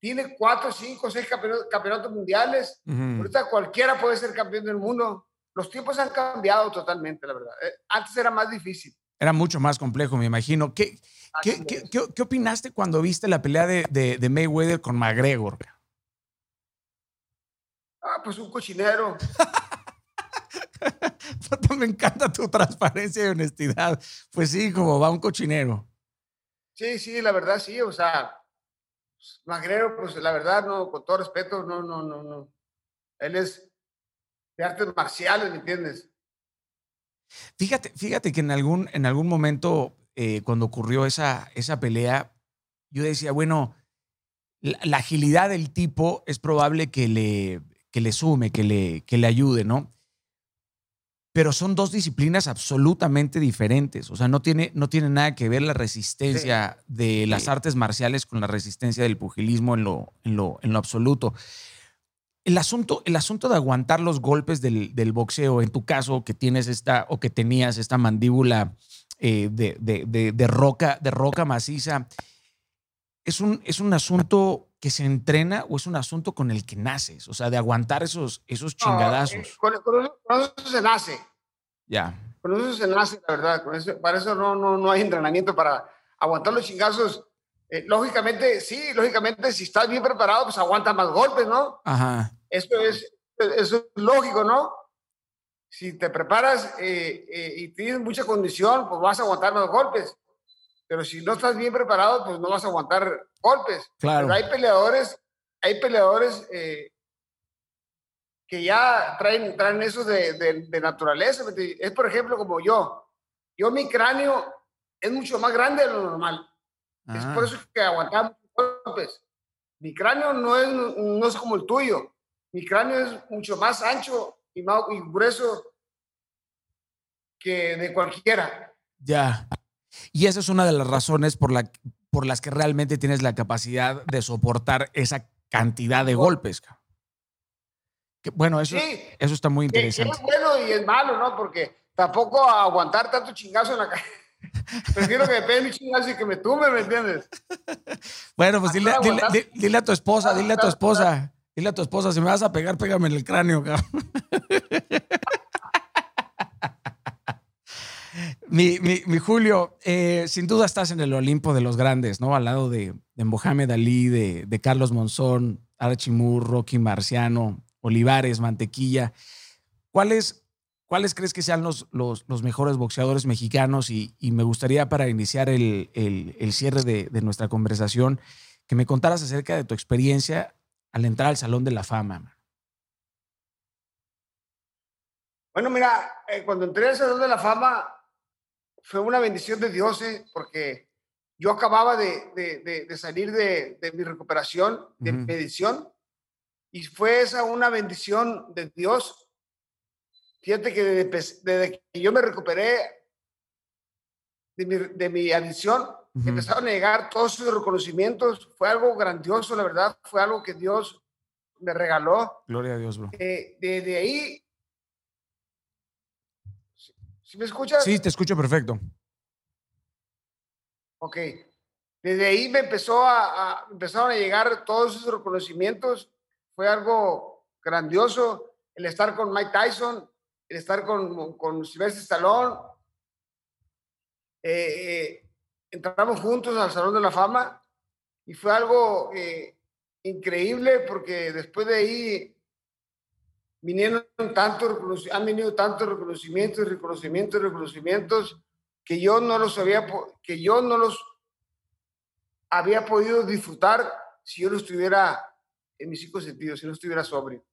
tiene cuatro, cinco, seis campeonatos, mundiales. Ahorita cualquiera puede ser campeón del mundo. Los tiempos han cambiado totalmente, la verdad. Eh, antes era más difícil.
Era mucho más complejo, me imagino. ¿Qué, qué, qué, qué, opinaste cuando viste la pelea de, de, de Mayweather con McGregor?
Ah, pues un cochinero.
me encanta tu transparencia y honestidad. Pues sí, como va un cochinero.
Sí, sí, la verdad sí, o sea, Magrero, pues la verdad, no, con todo respeto, no, no, no, no. Él es de artes marciales, ¿me entiendes?
Fíjate, fíjate que en algún, en algún momento, eh, cuando ocurrió esa, esa pelea, yo decía, bueno, la, agilidad del tipo es probable que le, que le sume, que le, que le ayude, ¿no? pero son dos disciplinas absolutamente diferentes. O sea, no tiene, no tiene nada que ver la resistencia de las artes marciales con la resistencia del pugilismo en lo, en lo, en lo absoluto. El asunto, el asunto de aguantar los golpes del, del, boxeo, en tu caso, que tienes esta o que tenías esta mandíbula eh, de, de, de, roca, de roca maciza, es un, es un asunto que se entrena o es un asunto con el que naces? O sea, de aguantar esos, esos chingadazos. Eh,
con, eso, se nace.
Ya.
Con eso se nace, la verdad. para eso no, no, no hay entrenamiento para aguantar los chingazos. Eh, lógicamente, sí, lógicamente, si estás bien preparado, pues aguanta más golpes, ¿no?
Ajá.
Eso es, eso es lógico, ¿no? Si te preparas eh, y tienes mucha condición, pues vas a aguantar más golpes pero si no estás bien preparado, pues no vas a aguantar golpes.
Claro.
Pero hay peleadores, hay peleadores eh, que ya traen, traen eso de, de, naturaleza. Es, por ejemplo, como yo. Yo, mi cráneo es mucho más grande de lo normal. Es por ah. eso que aguantamos golpes. Mi cráneo no es, no es como el tuyo. Mi cráneo es mucho más ancho y, más, y grueso que de cualquiera.
Ya. Y esa es una de las razones por, la, por las que realmente tienes la capacidad de soportar esa cantidad de golpes. Que, bueno, eso, eso está muy interesante.
Es bueno y es malo, ¿no? Porque tampoco aguantar tanto chingazo en la calle. Prefiero que me peguen mi chingazo y que me tumbe, ¿me entiendes?
Bueno, pues dile, dile, a tu esposa, dile a tu esposa, dile a tu esposa, si me vas a pegar, pégame en el cráneo, cabrón. Mi, mi, Julio, eh, sin duda estás en el Olimpo de los grandes, ¿no? Al lado de, de Mohamed Ali, de, Carlos Monzón, Archie Moore, Rocky Marciano, Olivares, Mantequilla. ¿Cuáles, ¿Cuáles crees que sean los, los, mejores boxeadores mexicanos? Y, me gustaría, para iniciar el, el, cierre de, de, nuestra conversación, que me contaras acerca de tu experiencia al entrar al Salón de la Fama.
Bueno, mira, eh, cuando entré al Salón de la Fama, fue una bendición de Dios, ¿eh? porque yo acababa de, de, de, salir de, mi recuperación, de mi medición, y fue esa una bendición de Dios. Fíjate que desde, que yo me recuperé de mi, de mi adicción, empezaron a llegar todos sus reconocimientos. Fue algo grandioso, la verdad. Fue algo que Dios me regaló.
Gloria a Dios, bro.
Eh, de ahí ¿Sí me escuchas?
Sí, te escucho perfecto.
Ok. Desde ahí me empezó a, empezaron a llegar todos esos reconocimientos. Fue algo grandioso el estar con Mike Tyson, el estar con, con Sylvester Stallone. Eh, eh, entramos juntos al Salón de la Fama y fue algo eh, increíble porque después de ahí vinieron tantos, han venido tantos reconocimientos, reconocimientos, reconocimientos que yo no los había, que yo no los había podido disfrutar si yo no estuviera en mis cinco sentidos, si no estuviera sobrio.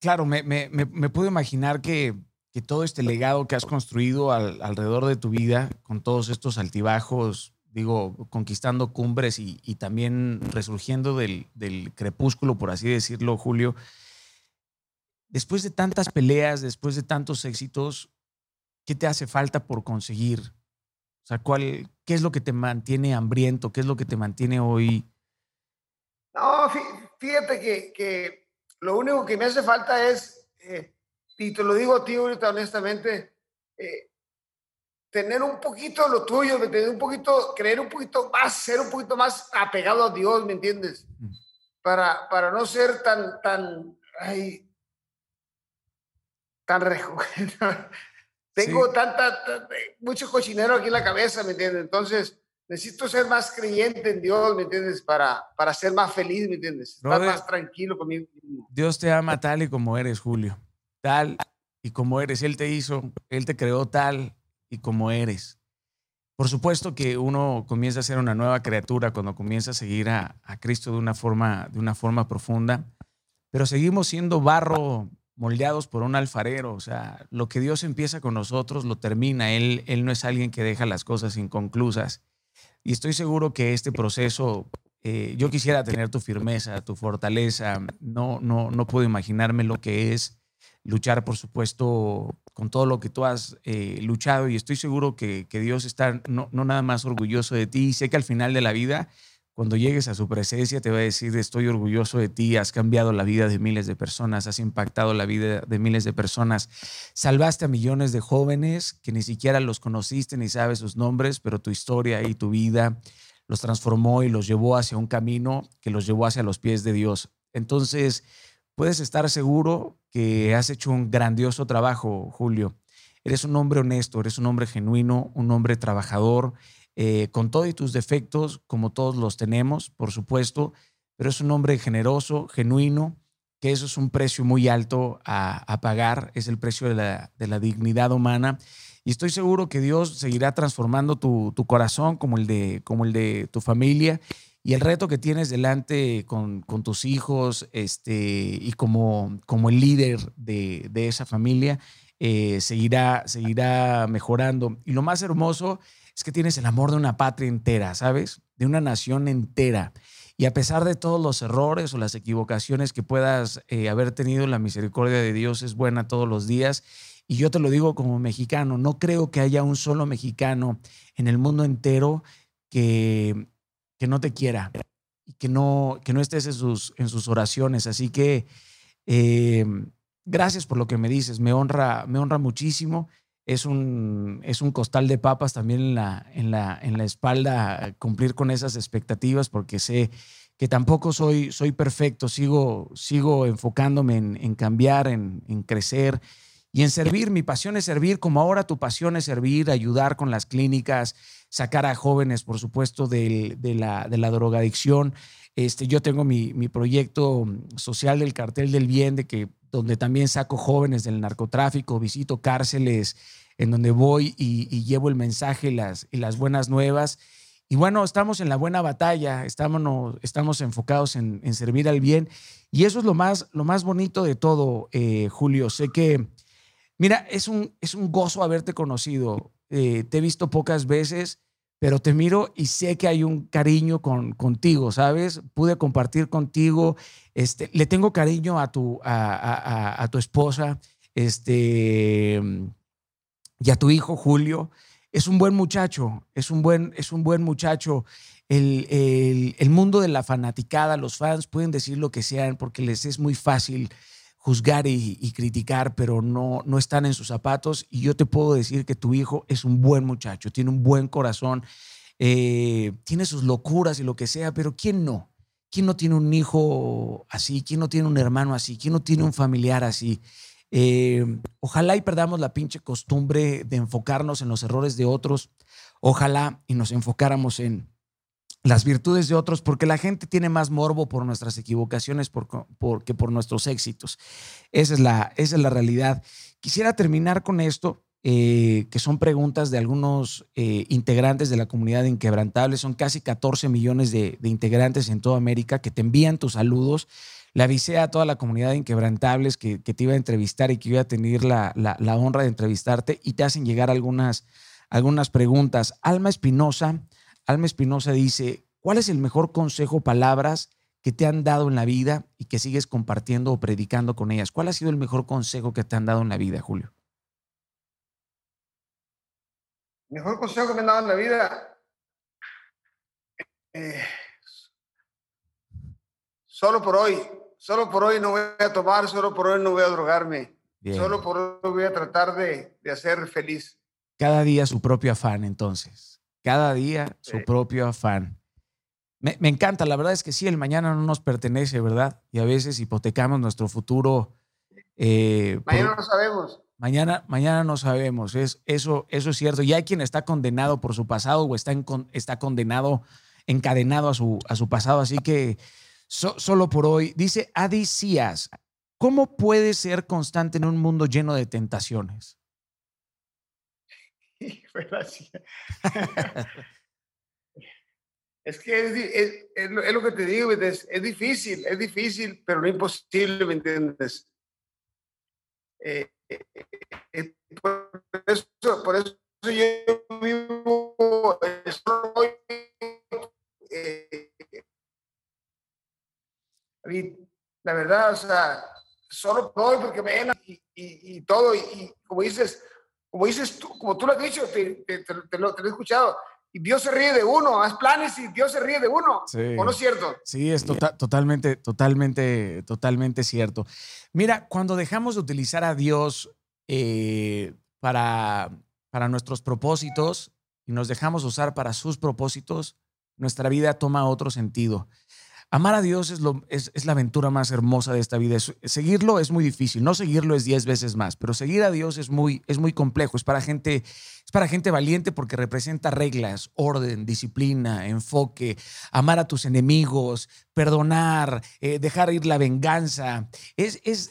claro, me, me, me, puedo imaginar que, que, todo este legado que has construido alrededor de tu vida, con todos estos altibajos, digo, conquistando cumbres y, y también resurgiendo del, del, crepúsculo, por así decirlo, Julio, después de tantas peleas, después de tantos éxitos, ¿qué te hace falta por conseguir? O sea, ¿cuál, ¿qué es lo que te mantiene hambriento? ¿Qué es lo que te mantiene hoy?
No, fíjate que, que lo único que me hace falta es, eh, y te lo digo a ti ahorita honestamente, eh, tener un poquito lo tuyo, tener un poquito, creer un poquito más, ser un poquito más apegado a Dios, ¿me entiendes? Mm. Para, para no ser tan, tan, ay, tan rejo. Tengo tanta, mucho cochinero aquí en la cabeza, ¿me entiendes? Entonces, necesito ser más creyente en Dios, ¿me entiendes? Para, para ser más feliz, ¿me entiendes? Estar más tranquilo conmigo
Dios te ama tal y como eres, Julio. Tal y como eres. Él te hizo, Él te creó tal y como eres. Por supuesto que uno comienza a ser una nueva criatura cuando comienza a seguir a, a Cristo de una, forma, de una forma profunda, pero seguimos siendo barro moldeados por un alfarero. O sea, lo que Dios empieza con nosotros lo termina. Él, él no es alguien que deja las cosas inconclusas. Y estoy seguro que este proceso, eh, yo quisiera tener tu firmeza, tu fortaleza. No, no, no puedo imaginarme lo que es luchar, por supuesto, con todo lo que tú has eh, luchado. Y estoy seguro que, que Dios está no, no nada más orgulloso de ti. Sé que al final de la vida cuando llegues a su presencia te va a decir, estoy orgulloso de ti, has cambiado la vida de miles de personas, has impactado la vida de miles de personas, salvaste a millones de jóvenes que ni siquiera los conociste ni sabes sus nombres, pero tu historia y tu vida los transformó y los llevó hacia un camino que los llevó hacia los pies de Dios. Entonces, puedes estar seguro que has hecho un grandioso trabajo, Julio. Eres un hombre honesto, eres un hombre genuino, un hombre trabajador eh, con todos tus defectos, como todos los tenemos, por supuesto, pero es un hombre generoso, genuino, que eso es un precio muy alto a, pagar, es el precio de la, dignidad humana. Y estoy seguro que Dios seguirá transformando tu, corazón como el, de, como el de tu familia y el reto que tienes delante con, tus hijos este, y como, como el líder de, esa familia eh, seguirá, seguirá mejorando. Y lo más hermoso que tienes el amor de una patria entera, ¿sabes? De una nación entera. Y a pesar de todos los errores o las equivocaciones que puedas eh, haber tenido, la misericordia de Dios es buena todos los días. Y yo te lo digo como mexicano, no creo que haya un solo mexicano en el mundo entero que, que no te quiera y que no, que no estés en sus, en sus oraciones. Así que eh, gracias por lo que me dices, me honra, me honra muchísimo es un, es un costal de papas también en la, en, la, en la espalda cumplir con esas expectativas porque sé que tampoco soy, soy perfecto, sigo, sigo enfocándome en, cambiar, en, crecer y en servir. Mi pasión es servir, como ahora tu pasión es servir, ayudar con las clínicas, sacar a jóvenes, por supuesto, de, la, de la drogadicción. Este, yo tengo mi, mi proyecto social del cartel del bien, de que donde también saco jóvenes del narcotráfico, visito cárceles en donde voy y, llevo el mensaje y las, y las buenas nuevas. Y bueno, estamos en la buena batalla, estamos, estamos enfocados en, servir al bien. Y eso es lo más, lo más bonito de todo, eh, Julio. Sé que, mira, es un, es un gozo haberte conocido. Eh, te he visto pocas veces, pero te miro y sé que hay un cariño con, contigo, ¿sabes? Pude compartir contigo, este, le tengo cariño a tu, a, tu esposa, este, y a tu hijo Julio. Es un buen muchacho, es un buen, es un buen muchacho. El, el, mundo de la fanaticada, los fans pueden decir lo que sean porque les es muy fácil juzgar y, criticar, pero no, no están en sus zapatos. Y yo te puedo decir que tu hijo es un buen muchacho, tiene un buen corazón, eh, tiene sus locuras y lo que sea, pero ¿quién no? ¿Quién no tiene un hijo así? ¿Quién no tiene un hermano así? ¿Quién no tiene un familiar así? Eh, ojalá y perdamos la pinche costumbre de enfocarnos en los errores de otros. Ojalá y nos enfocáramos en, las virtudes de otros, porque la gente tiene más morbo por nuestras equivocaciones por, que por nuestros éxitos. Esa es la, esa es la realidad. Quisiera terminar con esto, eh, que son preguntas de algunos eh, integrantes de la comunidad de Inquebrantables. Son casi 14 millones de, integrantes en toda América que te envían tus saludos. Le avisé a toda la comunidad de Inquebrantables que, te iba a entrevistar y que iba a tener la, la, honra de entrevistarte y te hacen llegar algunas, algunas preguntas. Alma Espinosa, Alma Espinosa dice, ¿cuál es el mejor consejo, palabras que te han dado en la vida y que sigues compartiendo o predicando con ellas? ¿Cuál ha sido el mejor consejo que te han dado en la vida, Julio?
Mejor consejo que me han dado en la vida. Eh, solo por hoy, solo por hoy no voy a tomar, solo por hoy no voy a drogarme. Solo por hoy voy a tratar de, de, hacer feliz.
Cada día su propio afán, entonces. Cada día su propio afán. Me, me, encanta, la verdad es que sí, el mañana no nos pertenece, ¿verdad? Y a veces hipotecamos nuestro futuro.
Eh, mañana no sabemos.
Mañana, mañana no sabemos, es, eso, eso es cierto. Y hay quien está condenado por su pasado o está, está condenado, encadenado a su, a su pasado. Así que solo por hoy, dice Adi ¿cómo puede ser constante en un mundo lleno de tentaciones?
es que es, lo, que te digo, es, difícil, es difícil, pero no imposible, ¿me entiendes? Eh, por, eso, por eso yo vivo hoy la verdad, o sea, solo hoy porque me ven y, todo, y, como dices, como dices tú, como tú lo has dicho, te, lo, he escuchado, y Dios se ríe de uno, haz planes y Dios se ríe de uno. ¿O no es cierto?
Sí, es tota-, totalmente, totalmente, totalmente cierto. Mira, cuando dejamos de utilizar a Dios eh, para, para nuestros propósitos y nos dejamos usar para sus propósitos, nuestra vida toma otro sentido. Amar a Dios es, es, la aventura más hermosa de esta vida. seguirlo es muy difícil, no seguirlo es diez veces más, pero seguir a Dios es muy, es muy complejo, es para, gente, es para gente valiente porque representa reglas, orden, disciplina, enfoque, amar a tus enemigos, perdonar, eh, dejar ir la venganza. Es, es,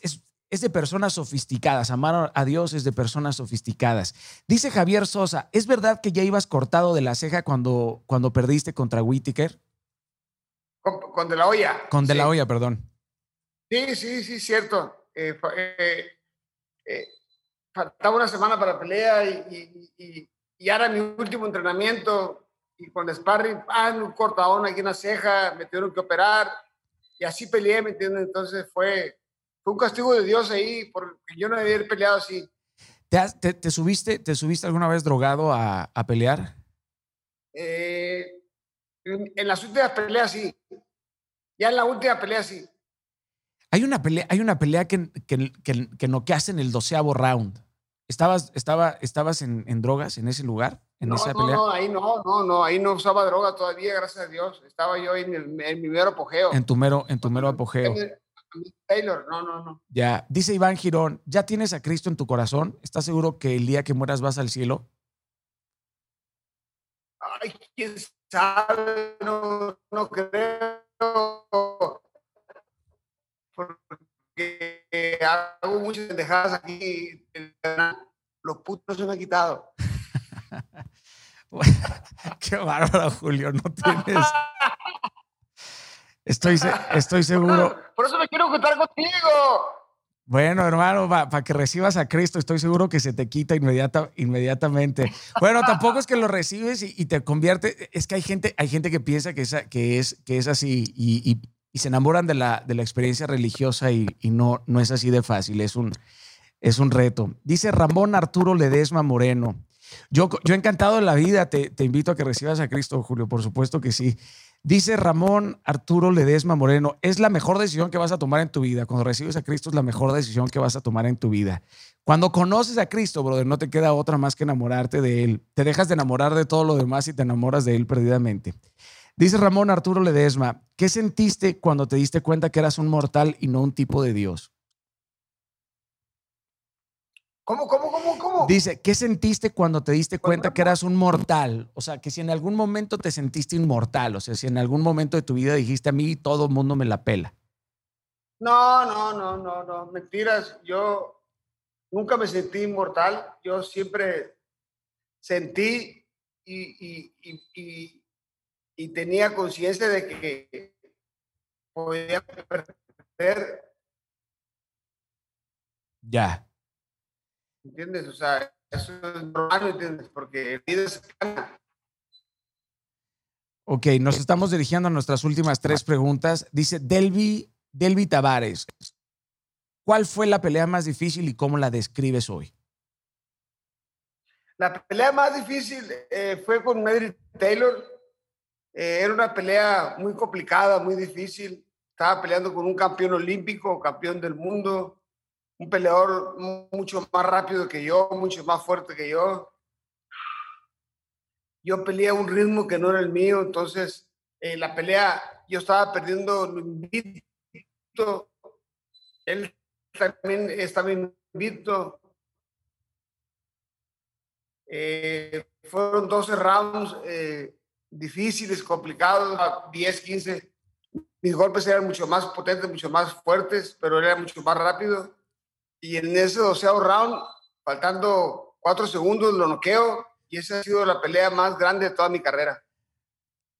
es de personas sofisticadas. Amar a Dios es de personas sofisticadas. Dice Javier Sosa, ¿es verdad que ya ibas cortado de la ceja cuando, cuando perdiste contra Whitaker?
Con, De La Hoya.
Con De La Hoya, perdón.
Sí, sí, sí, cierto. Eh, eh, eh, faltaba una semana para pelea y, y, y, ahora mi último entrenamiento y con sparring, ah, un cortadón aquí en la ceja, me tuvieron que operar y así peleé, ¿me entiendes? Entonces fue, fue un castigo de Dios ahí porque yo no debía haber peleado así.
¿Te, te, subiste, ¿Te subiste alguna vez drogado a, a pelear?
Eh, en, las últimas peleas sí. Ya en la última pelea sí.
Hay una pelea, hay una pelea que, que, que, que en el doceavo round. ¿Estabas, estaba, estabas en, en, drogas en ese lugar? En
no,
esa
no, no, ahí no, no, no, ahí no usaba droga todavía, gracias a Dios. Estaba yo en, el, en mi mero apogeo.
En tu mero, en tu mero apogeo.
Taylor, no, no, no.
Ya, dice Iván Girón, ¿ya tienes a Cristo en tu corazón? ¿Estás seguro que el día que mueras vas al cielo?
Ay, quién sabe, no, no creo. Porque hago muchas pendejadas aquí. Los putos se me han quitado.
Qué bárbaro, Julio. No tienes. Estoy, estoy seguro.
Por eso me quiero juntar contigo.
Bueno, hermano, para que recibas a Cristo, estoy seguro que se te quita inmediata, inmediatamente. Bueno, tampoco es que lo recibes y, te convierte. Es que hay gente, hay gente que piensa que es, que es, que es así y, se enamoran de la, de la experiencia religiosa y, no, no es así de fácil. Es un, es un reto. Dice Ramón Arturo Ledesma Moreno. Yo, yo encantado de la vida, te, te invito a que recibas a Cristo, Julio, por supuesto que sí. Dice Ramón Arturo Ledesma Moreno, es la mejor decisión que vas a tomar en tu vida. Cuando recibes a Cristo es la mejor decisión que vas a tomar en tu vida. Cuando conoces a Cristo, brother, no te queda otra más que enamorarte de Él. Te dejas de enamorar de todo lo demás y te enamoras de Él perdidamente. Dice Ramón Arturo Ledesma, ¿qué sentiste cuando te diste cuenta que eras un mortal y no un tipo de Dios?
¿Cómo, cómo, cómo, cómo?
Dice, ¿qué sentiste cuando te diste cuenta que eras un mortal? O sea, que si en algún momento te sentiste inmortal, o sea, si en algún momento de tu vida dijiste a mí todo el mundo me la pela.
No, no, no, no, no, mentiras. Yo nunca me sentí inmortal. Yo siempre sentí y, y tenía conciencia de que podía
Ya.
¿Entiendes? O sea, eso es normal, ¿entiendes? Porque vida es
Ok, nos estamos dirigiendo a nuestras últimas tres preguntas. Dice Delvi, Delvi Tavares, ¿cuál fue la pelea más difícil y cómo la describes hoy?
La pelea más difícil eh, fue con Medri Taylor. Eh, era una pelea muy complicada, muy difícil. Estaba peleando con un campeón olímpico, campeón del mundo, un peleador mucho más rápido que yo, mucho más fuerte que yo yo peleé a un ritmo que no era el mío, entonces en la pelea yo estaba perdiendo lo invicto, él también estaba invicto. Eh, fueron 12 rounds eh, difíciles, complicados, 10, 15. Mis golpes eran mucho más potentes, mucho más fuertes, pero era mucho más rápido. Y en ese doceavo round, faltando cuatro segundos, lo noqueo y esa ha sido la pelea más grande de toda mi carrera.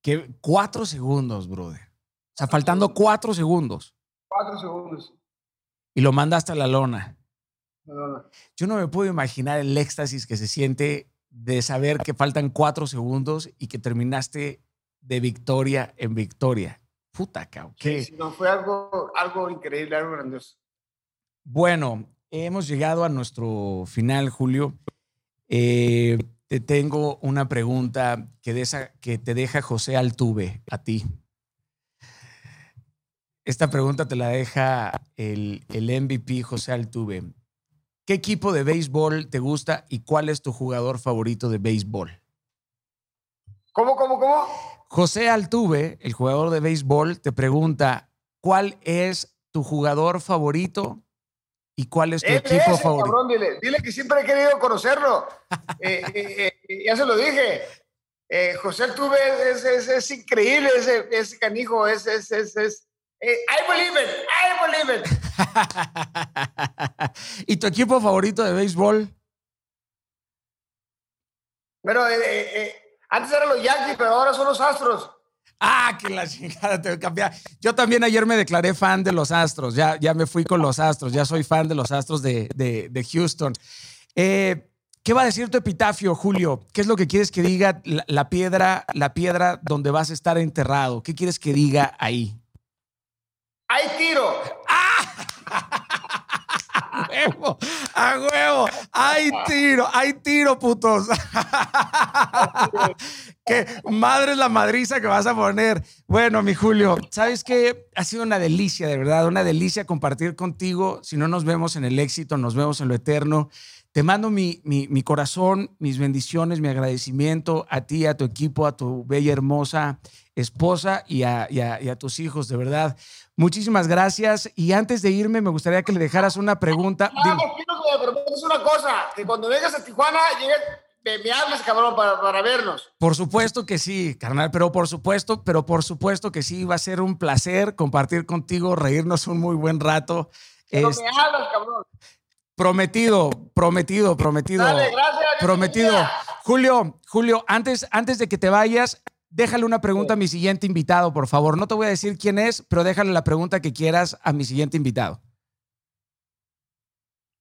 Que cuatro segundos, brother. O sea, faltando cuatro segundos.
Cuatro segundos.
Y lo manda hasta la lona. Yo no me puedo imaginar el éxtasis que se siente de saber que faltan cuatro segundos y que terminaste de victoria en victoria. Puta, cabrón.
Sí, no, fue algo, algo increíble, algo grandioso.
Bueno, hemos llegado a nuestro final, Julio. Eh, te tengo una pregunta que, que te deja José Altuve a ti. Esta pregunta te la deja el, el MVP José Altuve. ¿Qué equipo de béisbol te gusta y cuál es tu jugador favorito de béisbol?
¿Cómo, cómo, cómo?
José Altuve, el jugador de béisbol, te pregunta, ¿cuál es tu jugador favorito ¿Y cuál es tu equipo favorito?
dile, que siempre he querido conocerlo. Eh, eh, eh, ya se lo dije. José Altuve es, es, increíble, ese, ese, canijo, es, es, es, es I believe it, I believe
it. ¿Y tu equipo favorito de béisbol?
Bueno, antes eran los Yankees, pero ahora son los Astros.
Ah, que la chingada te voy a cambiar. Yo también ayer me declaré fan de los Astros. Ya, ya me fui con los Astros. Ya soy fan de los Astros de, de, Houston. Eh, ¿Qué va a decir tu epitafio, Julio? ¿Qué es lo que quieres que diga la, piedra, la piedra donde vas a estar enterrado? ¿Qué quieres que diga ahí?
¡Hay tiro!
¡Ah! ¡A huevo! ¡A huevo! ¡Hay tiro! ¡Hay tiro, putos! ¡Qué madre es la madriza que vas a poner! Bueno, mi Julio, ¿sabes qué? Ha sido una delicia, de verdad, una delicia compartir contigo. Si no nos vemos en el éxito, nos vemos en lo eterno. Te mando mi, mi, corazón, mis bendiciones, mi agradecimiento a ti, a tu equipo, a tu bella, hermosa esposa y a, y a tus hijos, de verdad. Muchísimas gracias. Y antes de irme, me gustaría que le dejaras una pregunta.
No, quiero que me preguntes una cosa, que cuando vengas a Tijuana, me, hables, cabrón, para, vernos.
Por supuesto que sí, carnal, pero por supuesto, pero por supuesto que sí, va a ser un placer compartir contigo, reírnos un muy buen rato.
Pero me hablas, cabrón.
Prometido, prometido, prometido.
Dale, gracias.
Prometido. Julio, Julio, antes, antes de que te vayas, Déjale una pregunta a mi siguiente invitado, por favor. No te voy a decir quién es, pero déjale la pregunta que quieras a mi siguiente invitado.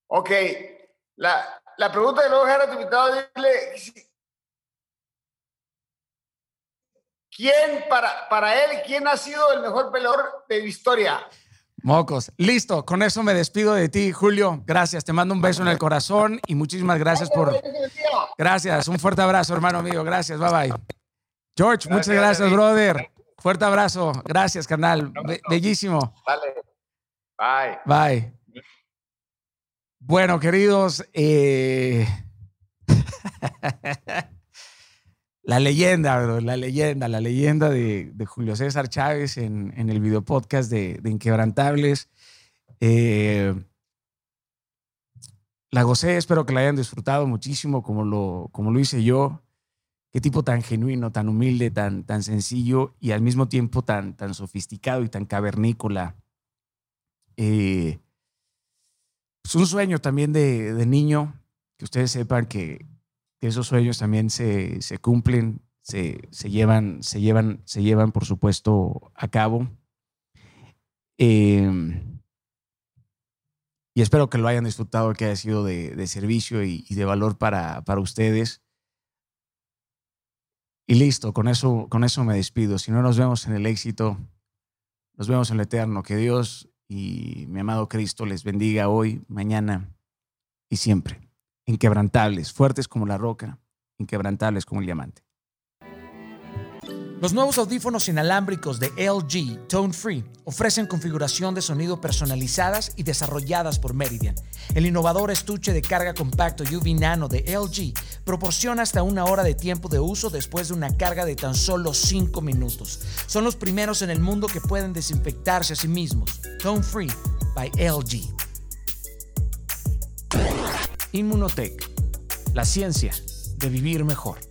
Ok. La, la pregunta que le voy a dejar a tu invitado, dile, ¿quién para, para él, quién ha sido el mejor peleador de la historia?
Mocos. Listo, con eso me despido de ti, Julio. Gracias, te mando un beso en el corazón y muchísimas gracias por... Gracias, un fuerte abrazo, hermano mío. Gracias, bye bye. George, muchas gracias, brother. Fuerte abrazo. Gracias, canal. bellísimo.
Bye.
Bye. Bueno, queridos, eh, la leyenda, la leyenda, la leyenda de, Julio César Chávez en, el video podcast de, Inquebrantables. Eh, la gocé, espero que la hayan disfrutado muchísimo como lo, como lo hice yo. Qué tipo tan genuino, tan humilde, tan, tan sencillo y al mismo tiempo tan, tan sofisticado y tan cavernícola. Eh, es pues un sueño también de, niño, que ustedes sepan que, esos sueños también se, cumplen, se, llevan, se, llevan, se llevan, por supuesto, a cabo. Eh, y espero que lo hayan disfrutado, que haya sido de, servicio y, de valor para, para ustedes. Y listo, con eso, con eso me despido. Si no nos vemos en el éxito, nos vemos en el eterno. Que Dios y mi amado Cristo les bendiga hoy, mañana y siempre. Inquebrantables, fuertes como la roca, inquebrantables como el diamante. Los nuevos audífonos inalámbricos de LG Tone Free ofrecen configuración de sonido personalizadas y desarrolladas por Meridian. El innovador estuche de carga compacto UV Nano de LG proporciona hasta una hora de tiempo de uso después de una carga de tan solo 5 minutos. Son los primeros en el mundo que pueden desinfectarse a sí mismos. Tone Free by LG. Inmunotech, la ciencia de vivir mejor.